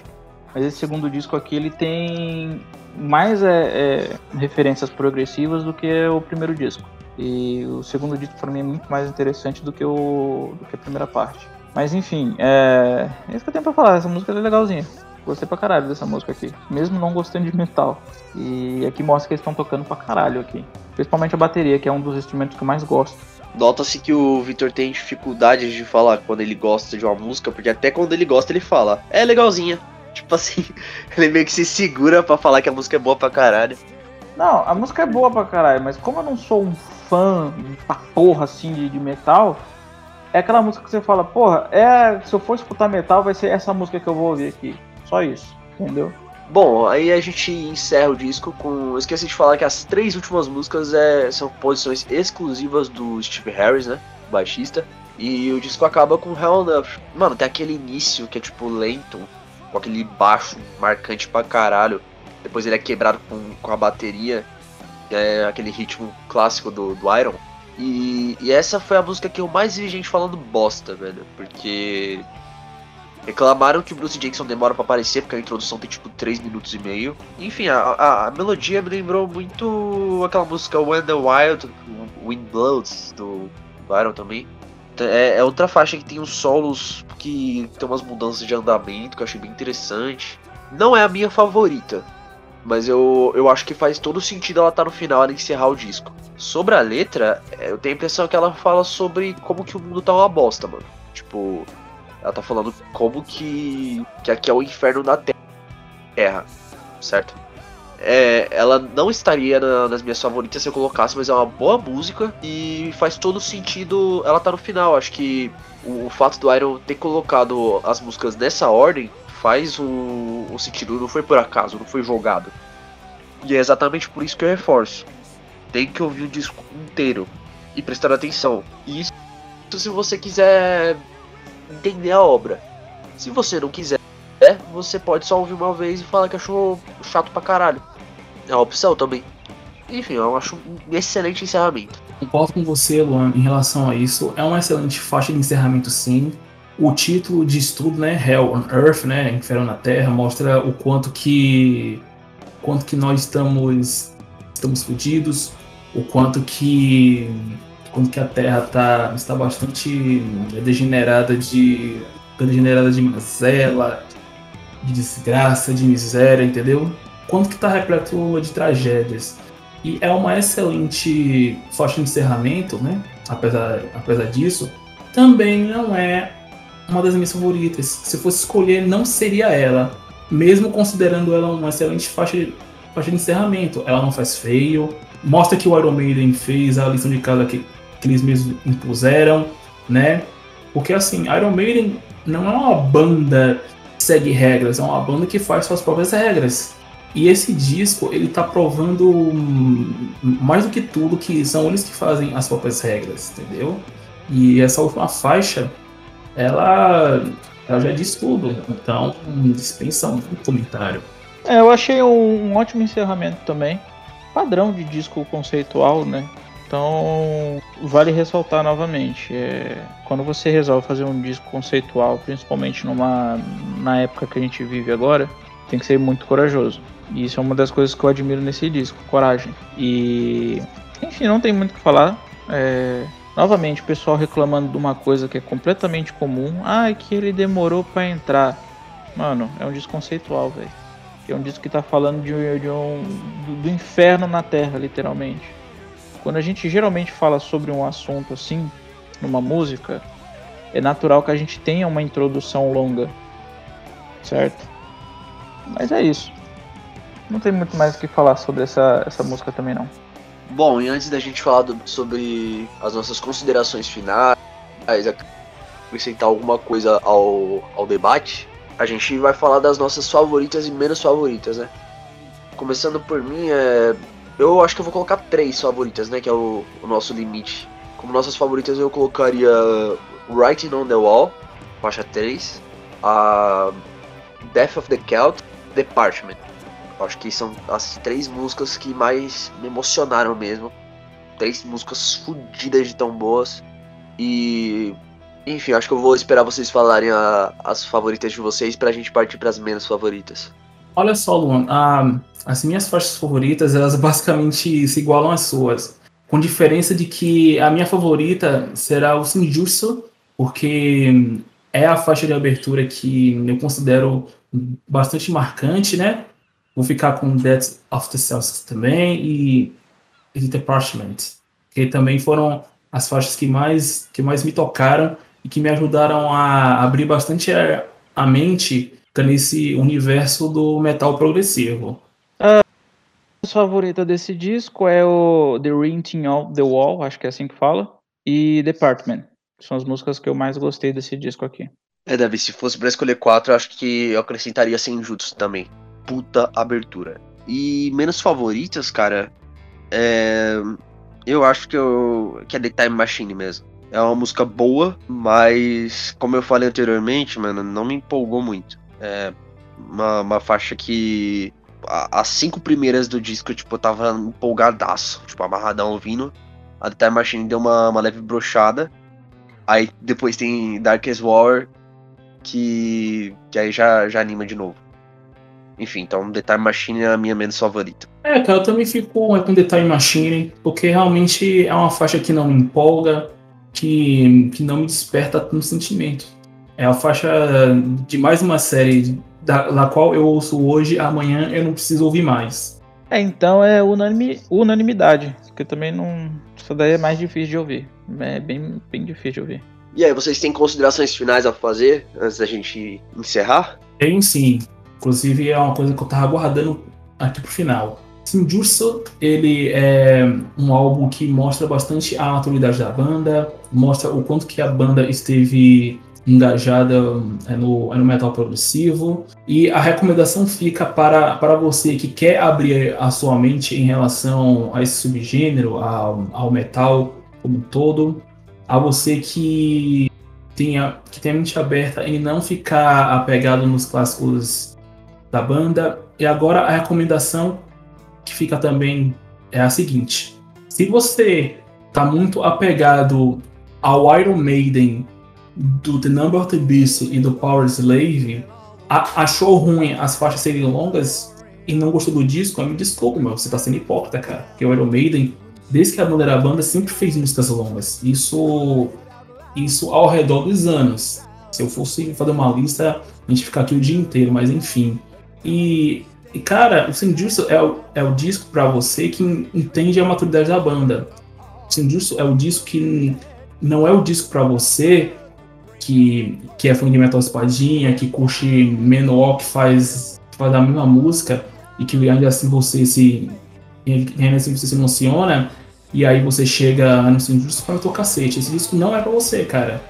Mas esse segundo disco aqui ele tem mais é, é, referências progressivas do que o primeiro disco. E o segundo disco para mim é muito mais interessante do que, o, do que a primeira parte. Mas enfim, é, é isso que eu tenho pra falar. Essa música é legalzinha. Gostei pra caralho dessa música aqui. Mesmo não gostando de metal. E aqui mostra que eles estão tocando pra caralho aqui. Principalmente a bateria, que é um dos instrumentos que eu mais gosto. Nota-se que o Victor tem dificuldade de falar quando ele gosta de uma música, porque até quando ele gosta ele fala, é legalzinha. Tipo assim, ele meio que se segura para falar que a música é boa pra caralho. Não, a música é boa pra caralho, mas como eu não sou um fã da porra assim de, de metal, é aquela música que você fala, porra, é, se eu for escutar metal vai ser essa música que eu vou ouvir aqui. Só isso, entendeu? Bom, aí a gente encerra o disco com. Eu esqueci de falar que as três últimas músicas é... são posições exclusivas do Steve Harris, né? Baixista. E o disco acaba com Hell Enough. Mano, tem aquele início que é tipo lento, com aquele baixo marcante pra caralho. Depois ele é quebrado com, com a bateria, é aquele ritmo clássico do, do Iron. E, e essa foi a música que eu mais vi gente falando bosta, velho. Porque Reclamaram que o Bruce Jackson demora para aparecer, porque a introdução tem tipo 3 minutos e meio. Enfim, a, a, a, melodia me lembrou muito aquela música When the Wild Wind Blows, do Iron também. É, é, outra faixa que tem uns solos que tem umas mudanças de andamento que eu achei bem interessante. Não é a minha favorita, mas eu, eu acho que faz todo sentido ela estar tá no final, ela encerrar o disco. Sobre a letra, é, eu tenho a impressão que ela fala sobre como que o mundo tá uma bosta, mano. Tipo, ela tá falando como que, que aqui é o inferno na Terra, certo? É, ela não estaria na, nas minhas favoritas se eu colocasse, mas é uma boa música e faz todo sentido ela tá no final. Acho que o, o fato do Iron ter colocado as músicas nessa ordem faz o, o sentido, não foi por acaso, não foi jogado. E é exatamente por isso que eu reforço. Tem que ouvir o disco inteiro e prestar atenção. E isso se você quiser entender a obra. Se você não quiser, você pode só ouvir uma vez e falar que achou chato pra caralho. É uma opção também. Enfim, eu acho um excelente encerramento. Concordo com você, Luan, em relação a isso. É uma excelente faixa de encerramento, sim. o título de estudo, né, Hell on Earth, né, Inferno na Terra, mostra o quanto que quanto que nós estamos estamos fodidos, o quanto que quanto que a Terra tá está bastante degenerada de degenerada de mazela, de desgraça, de miséria, entendeu? Quanto que tá repleto de tragédias. E é uma excelente faixa de encerramento, né? Apesar, apesar disso, também não é uma das minhas favoritas. Se fosse escolher, não seria ela. Mesmo considerando ela uma excelente faixa de, faixa de encerramento. Ela não faz feio. Mostra que o Iron Maiden fez a lição de casa que, que eles mesmos impuseram, né? Porque assim, Iron Maiden não é uma banda que segue regras, é uma banda que faz suas próprias regras. E esse disco, ele tá provando mais do que tudo que são eles que fazem as próprias regras, entendeu? E essa última faixa, ela, ela já diz tudo, então dispensa um comentário. É, eu achei um, um ótimo encerramento também. Padrão de disco conceitual, né? Então, vale ressaltar novamente, é, quando você resolve fazer um disco conceitual, principalmente numa na época que a gente vive agora, tem que ser muito corajoso. E isso é uma das coisas que eu admiro nesse disco, coragem. E enfim, não tem muito o que falar. É, novamente, o pessoal reclamando de uma coisa que é completamente comum. Ah, é que ele demorou para entrar. Mano, é um disco conceitual, velho. É um disco que tá falando de, de um, do, do inferno na Terra, literalmente. Quando a gente geralmente fala sobre um assunto assim, numa música, é natural que a gente tenha uma introdução longa, certo? Mas é isso. Não tem muito mais o que falar sobre essa, essa música também não. Bom, e antes da gente falar do, sobre as nossas considerações finais, acrescentar alguma coisa ao, ao debate, a gente vai falar das nossas favoritas e menos favoritas, né? Começando por mim, é, eu acho que eu vou colocar três favoritas, né? Que é o, o nosso limite. Como nossas favoritas, eu colocaria Writing on the Wall, faixa 3, a Death of the Celt, Department. Acho que são as três músicas que mais me emocionaram mesmo. Três músicas fodidas de tão boas. E. Enfim, acho que eu vou esperar vocês falarem a, as favoritas de vocês pra gente partir pras menos favoritas. Olha só, Luan, a, as minhas faixas favoritas, elas basicamente se igualam às suas. Com diferença de que a minha favorita será o Sinjutsu, porque é a faixa de abertura que eu considero bastante marcante, né? Vou ficar com Death of the Cells também e The Department, que também foram as faixas que mais, que mais me tocaram e que me ajudaram a abrir bastante a mente nesse universo do metal progressivo. A favorita desse disco é o The Rinting of the Wall, acho que é assim que fala, e Department. São as músicas que eu mais gostei desse disco aqui. É, Davi, se fosse pra escolher quatro, eu acho que eu acrescentaria Senjutsu também. Puta abertura. E menos favoritas, cara, é... eu acho que, eu... que é The Time Machine mesmo. É uma música boa, mas como eu falei anteriormente, mano, não me empolgou muito. É uma, uma faixa que. As cinco primeiras do disco, tipo, eu tava empolgadaço, tipo, amarradão ouvindo. A The Time Machine deu uma, uma leve brochada. Aí depois tem Darkest War, que, que aí já, já anima de novo. Enfim, então The Time Machine é a minha menos favorita. É, cara, eu também fico com The Time Machine, porque realmente é uma faixa que não me empolga, que, que não me desperta tanto sentimento. É a faixa de mais uma série da, da qual eu ouço hoje, amanhã eu não preciso ouvir mais. É, então é unanimi, unanimidade, que também não. Isso daí é mais difícil de ouvir. É bem, bem difícil de ouvir. E aí, vocês têm considerações finais a fazer antes da gente encerrar? Tem sim. Inclusive é uma coisa que eu tava guardando aqui pro final. Sinjutsu, ele é um álbum que mostra bastante a maturidade da banda, mostra o quanto que a banda esteve engajada é no, é no metal progressivo. E a recomendação fica para, para você que quer abrir a sua mente em relação a esse subgênero, ao, ao metal como um todo, a você que tenha, que tenha a mente aberta em não ficar apegado nos clássicos da banda. E agora a recomendação que fica também é a seguinte: se você está muito apegado ao Iron Maiden do The Number of the Beast e do Power Slave a, achou ruim as faixas serem longas e não gostou do disco, me desculpe, meu, você tá sendo hipócrita, cara. Porque o Iron Maiden, desde que a banda era banda, sempre fez músicas longas. Isso, isso ao redor dos anos. Se eu fosse fazer uma lista, a gente ficar aqui o dia inteiro, mas enfim. E, e cara, o Justo é o, é o disco para você que entende a maturidade da banda. O Justo é o disco que não é o disco para você que, que é metal espadinha, que curte menor, que faz, faz a mesma música e que ainda assim você se ainda assim você se emociona e aí você chega no seu justo para o cacete. Esse disco não é para você, cara.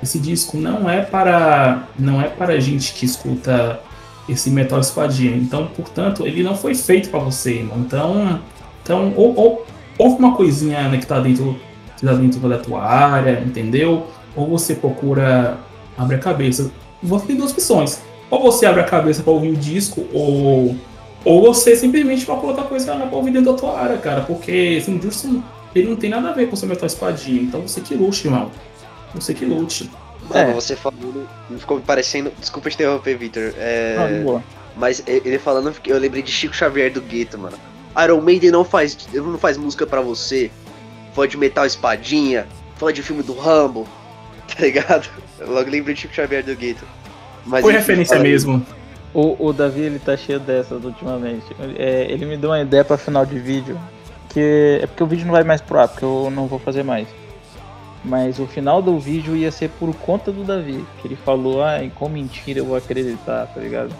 Esse disco não é para não é para gente que escuta esse metal espadinha. Então, portanto, ele não foi feito para você, irmão. Então, então ou, ou, uma coisinha né, que tá dentro, que tá dentro da tua área, entendeu? Ou você procura abre a cabeça. Você tem duas opções. Ou você abre a cabeça para ouvir o disco, ou, ou você simplesmente procura outra coisa pra ouvir dentro da tua área, cara. Porque assim, Justin, ele não tem nada a ver com o seu metal espadinha. Então você que lute, irmão. Você que lute. Mano, é. você falando, ficou me parecendo. Desculpa te interromper, Victor. É... Ah, mas ele falando, eu lembrei de Chico Xavier do Gueto, mano. Iron Maiden não faz, não faz música para você. Fã de metal espadinha, fã de filme do Rambo, tá ligado? Eu logo lembrei de Chico Xavier do Gueto. Mas, Foi enfim, referência mesmo. O, o Davi, ele tá cheio dessas ultimamente. É, ele me deu uma ideia pra final de vídeo. Que é porque o vídeo não vai mais pro ar, porque eu não vou fazer mais. Mas o final do vídeo ia ser por conta do Davi. Que ele falou, ah, com mentira eu vou acreditar, tá ligado?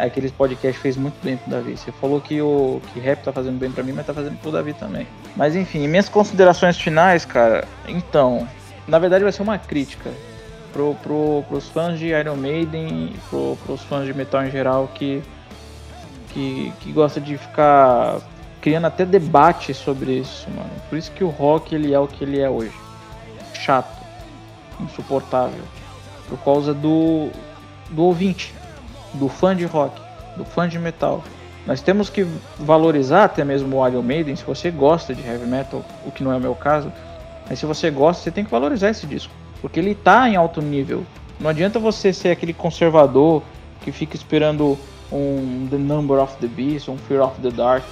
Aqueles podcast fez muito bem pro Davi. Você falou que o que rap tá fazendo bem para mim, mas tá fazendo pro Davi também. Mas enfim, minhas considerações finais, cara. Então, na verdade vai ser uma crítica pro, pro, pros fãs de Iron Maiden e pro, pros fãs de metal em geral que, que, que gosta de ficar criando até debate sobre isso, mano. Por isso que o rock ele é o que ele é hoje. Chato, insuportável. Por causa do, do ouvinte, do fã de rock, do fã de metal. Nós temos que valorizar até mesmo o Iron Maiden, se você gosta de heavy metal, o que não é o meu caso, mas se você gosta, você tem que valorizar esse disco. Porque ele tá em alto nível. Não adianta você ser aquele conservador que fica esperando um The Number of the Beast, um Fear of the Dark.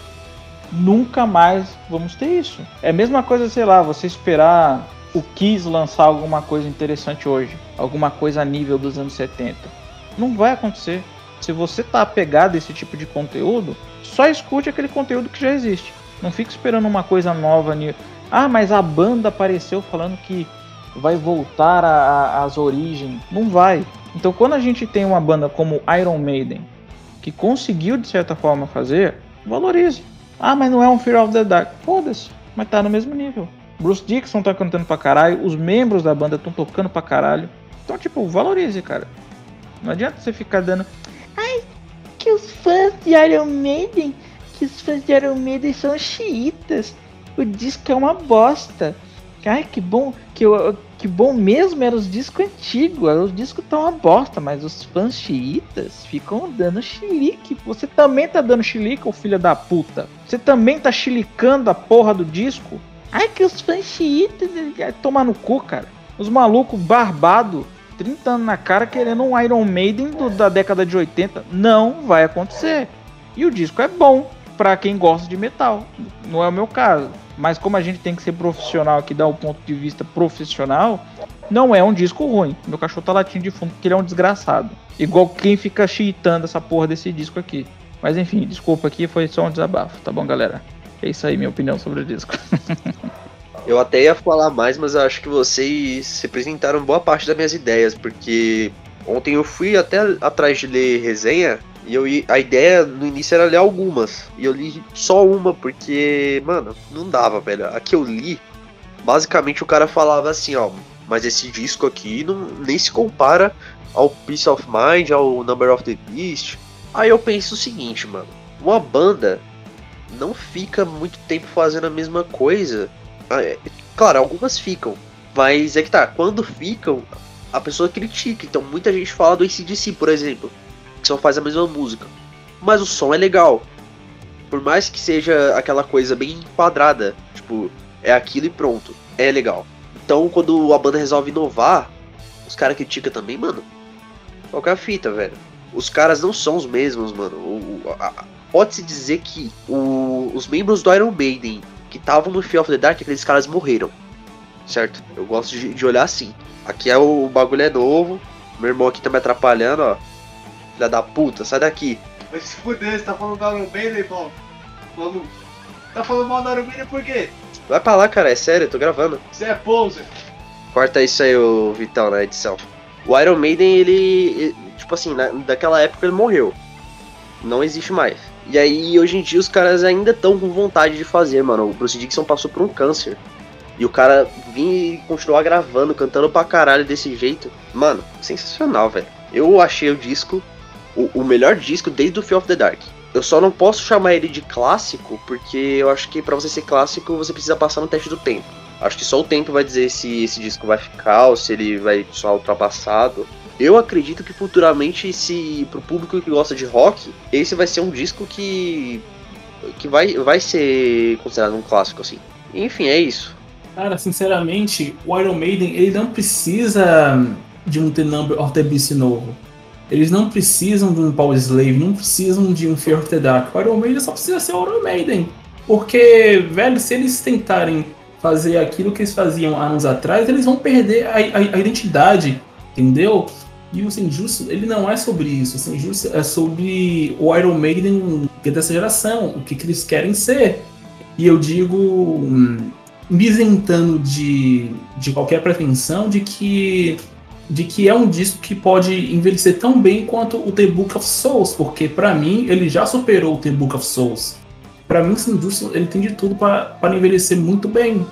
Nunca mais vamos ter isso. É a mesma coisa, sei lá, você esperar o Kiss lançar alguma coisa interessante hoje. Alguma coisa a nível dos anos 70. Não vai acontecer. Se você tá apegado a esse tipo de conteúdo, só escute aquele conteúdo que já existe. Não fique esperando uma coisa nova ah, mas a banda apareceu falando que vai voltar às origens. Não vai. Então, quando a gente tem uma banda como Iron Maiden, que conseguiu de certa forma fazer, valorize. Ah, mas não é um Fear of the Dark. Foda-se, mas tá no mesmo nível. Bruce Dixon tá cantando pra caralho, os membros da banda estão tocando pra caralho. Então, tipo, valorize, cara. Não adianta você ficar dando. Ai, que os fãs de Iron Maiden, que os fãs de Iron Maiden são xiitas o disco é uma bosta. Ai, que bom, que, que bom mesmo eram os discos antigos. Os discos estão uma bosta, mas os fãs xiitas ficam dando chilique. Você também tá dando chilique, ô filho da puta. Você também tá chilicando a porra do disco. Ai, que os fãs xiitas. Tomar no cu, cara. Os malucos barbados, 30 anos na cara, querendo um Iron Maiden do, da década de 80. Não vai acontecer. E o disco é bom para quem gosta de metal. Não é o meu caso. Mas como a gente tem que ser profissional aqui, dar o ponto de vista profissional, não é um disco ruim. Meu cachorro tá latindo de fundo porque ele é um desgraçado. Igual quem fica cheatando essa porra desse disco aqui. Mas enfim, desculpa aqui, foi só um desabafo, tá bom, galera? É isso aí, minha opinião sobre o disco. eu até ia falar mais, mas acho que vocês representaram boa parte das minhas ideias, porque ontem eu fui até atrás de ler resenha e eu, a ideia no início era ler algumas. E eu li só uma, porque, mano, não dava, velho. A que eu li, basicamente o cara falava assim, ó. Mas esse disco aqui não, nem se compara ao Peace of Mind, ao Number of the Beast. Aí eu penso o seguinte, mano. Uma banda não fica muito tempo fazendo a mesma coisa. Ah, é, claro, algumas ficam. Mas é que tá, quando ficam, a pessoa critica. Então muita gente fala do ACDC, por exemplo que só faz a mesma música. Mas o som é legal. Por mais que seja aquela coisa bem quadrada, tipo, é aquilo e pronto. É legal. Então, quando a banda resolve inovar, os caras criticam também, mano. Qual é a fita, velho? Os caras não são os mesmos, mano. Pode-se dizer que o, os membros do Iron Maiden que estavam no Fear of the Dark, aqueles caras morreram. Certo? Eu gosto de, de olhar assim. Aqui é o, o bagulho é novo. Meu irmão aqui tá me atrapalhando, ó. Filha da puta, sai daqui. Vai se fuder, você tá falando do Iron Maiden, Paulo? Maluco. Tá falando mal do Iron Maiden por quê? Vai pra lá, cara, é sério, eu tô gravando. Você é poser. Corta isso aí, o Vitão, na edição. O Iron Maiden, ele. Tipo assim, na, daquela época ele morreu. Não existe mais. E aí, hoje em dia, os caras ainda estão com vontade de fazer, mano. O Bruce Dixon passou por um câncer. E o cara vir e continuar gravando, cantando pra caralho desse jeito. Mano, sensacional, velho. Eu achei o disco, o, o, melhor disco desde o Fear of the Dark. Eu só não posso chamar ele de clássico, porque eu acho que para você ser clássico, você precisa passar no teste do tempo. Acho que só o tempo vai dizer se esse disco vai ficar ou se ele vai só ultrapassado. Eu acredito que futuramente, se pro público que gosta de rock, esse vai ser um disco que que vai, vai ser considerado um clássico assim. Enfim, é isso. Cara, sinceramente, o Iron Maiden ele não precisa de um The Number of the Beast novo. Eles não precisam de um Power Slave, não precisam de um Fear the Dark. O Iron Maiden só precisa ser o Iron Maiden. Porque, velho, se eles tentarem fazer aquilo que eles faziam anos atrás, eles vão perder a, a, a identidade, entendeu? E o Senjutsu, ele não é sobre isso. O Senjutsu é sobre o Iron Maiden dessa geração, o que, que eles querem ser. E eu digo, hum, me isentando de, de qualquer pretensão de que de que é um disco que pode envelhecer tão bem quanto o The Book of Souls, porque para mim ele já superou o The Book of Souls. Para mim, Sin Justo, ele tem de tudo para envelhecer muito bem.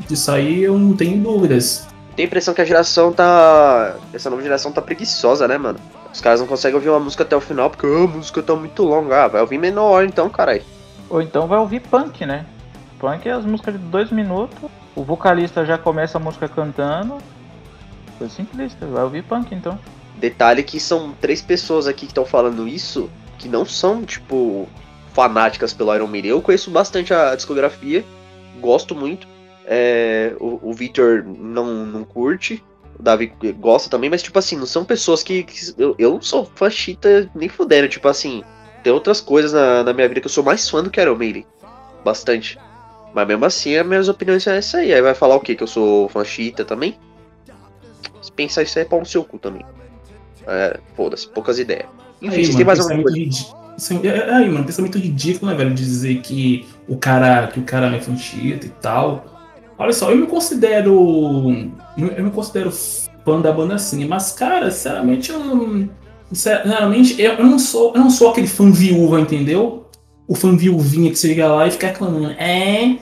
Disso aí eu não tenho dúvidas. Tem a impressão que a geração tá. Essa nova geração tá preguiçosa, né, mano? Os caras não conseguem ouvir uma música até o final porque oh, a música tá muito longa. Ah, vai ouvir menor então, caralho. Ou então vai ouvir punk, né? Punk é as músicas de dois minutos, o vocalista já começa a música cantando. Foi simplista, vai ouvir punk então. Detalhe que são três pessoas aqui que estão falando isso que não são, tipo, fanáticas pelo Iron Maiden. Eu conheço bastante a discografia, gosto muito. É, o, o Victor não, não curte, o Davi gosta também, mas tipo assim, não são pessoas que. que eu, eu não sou fã chita nem fudendo, tipo assim. Tem outras coisas na, na minha vida que eu sou mais fã do que Iron Maiden. Bastante. Mas mesmo assim, as minhas opiniões são essa aí. Aí vai falar o quê? Que eu sou fã chita também? Pensar isso aí é pau no seu cu também. É, foda-se, poucas ideias. Enfim, aí, mano, mais alguma coisa? É, é, aí, mano, pensamento ridículo, né, velho? De dizer que o cara, que o cara é chita e tal. Olha só, eu me considero. Eu me considero fã da banda assim, mas, cara, sinceramente, eu não. Sinceramente, eu não sou, eu não sou aquele fã viúva, entendeu? O fã viúvinha que você liga lá e fica reclamando. É,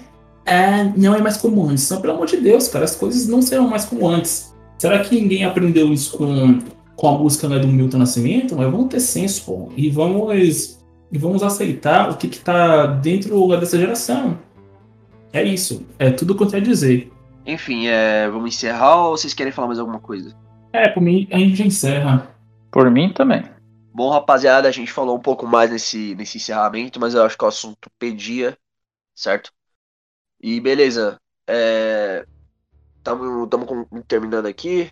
é, não é mais como antes. Não, pelo amor de Deus, cara, as coisas não serão mais como antes. Será que ninguém aprendeu isso com, com a música né, do Milton Nascimento? Mas vamos ter senso, pô. E vamos, e vamos aceitar o que, que tá dentro dessa geração. É isso. É tudo que eu tenho a dizer. Enfim, é, vamos encerrar ou vocês querem falar mais alguma coisa? É, por mim a gente encerra. Por mim também. Bom, rapaziada, a gente falou um pouco mais nesse, nesse encerramento, mas eu acho que o assunto pedia, certo? E beleza, é... Tamo, tamo terminando aqui.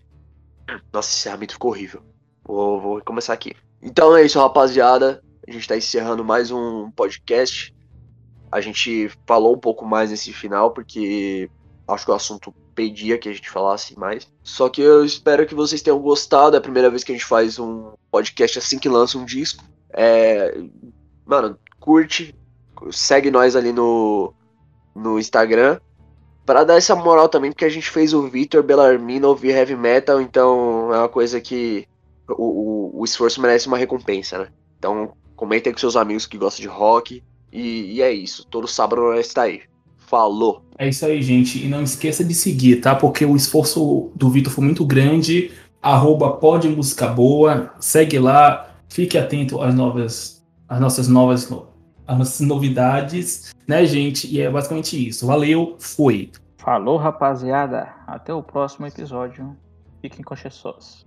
Nossa, esse encerramento ficou horrível. Vou, vou começar aqui. Então é isso, rapaziada. A gente tá encerrando mais um podcast. A gente falou um pouco mais nesse final, porque acho que o assunto pedia que a gente falasse mais. Só que eu espero que vocês tenham gostado. É a primeira vez que a gente faz um podcast assim que lança um disco. É... Mano, curte, segue nós ali no, no Instagram. Para dar essa moral também, porque a gente fez o Victor Bellarmino ouvir heavy metal, então é uma coisa que o, o, o esforço merece uma recompensa, né? Então comentem com seus amigos que gostam de rock. E, e é isso. Todo sábado nós está aí. Falou. É isso aí, gente. E não esqueça de seguir, tá? Porque o esforço do Vitor foi muito grande. Arroba pode música boa. Segue lá. Fique atento às novas. Às nossas novas as novidades, né, gente? E é basicamente isso. Valeu, fui. Falou, rapaziada. Até o próximo episódio. Fiquem com Jesus.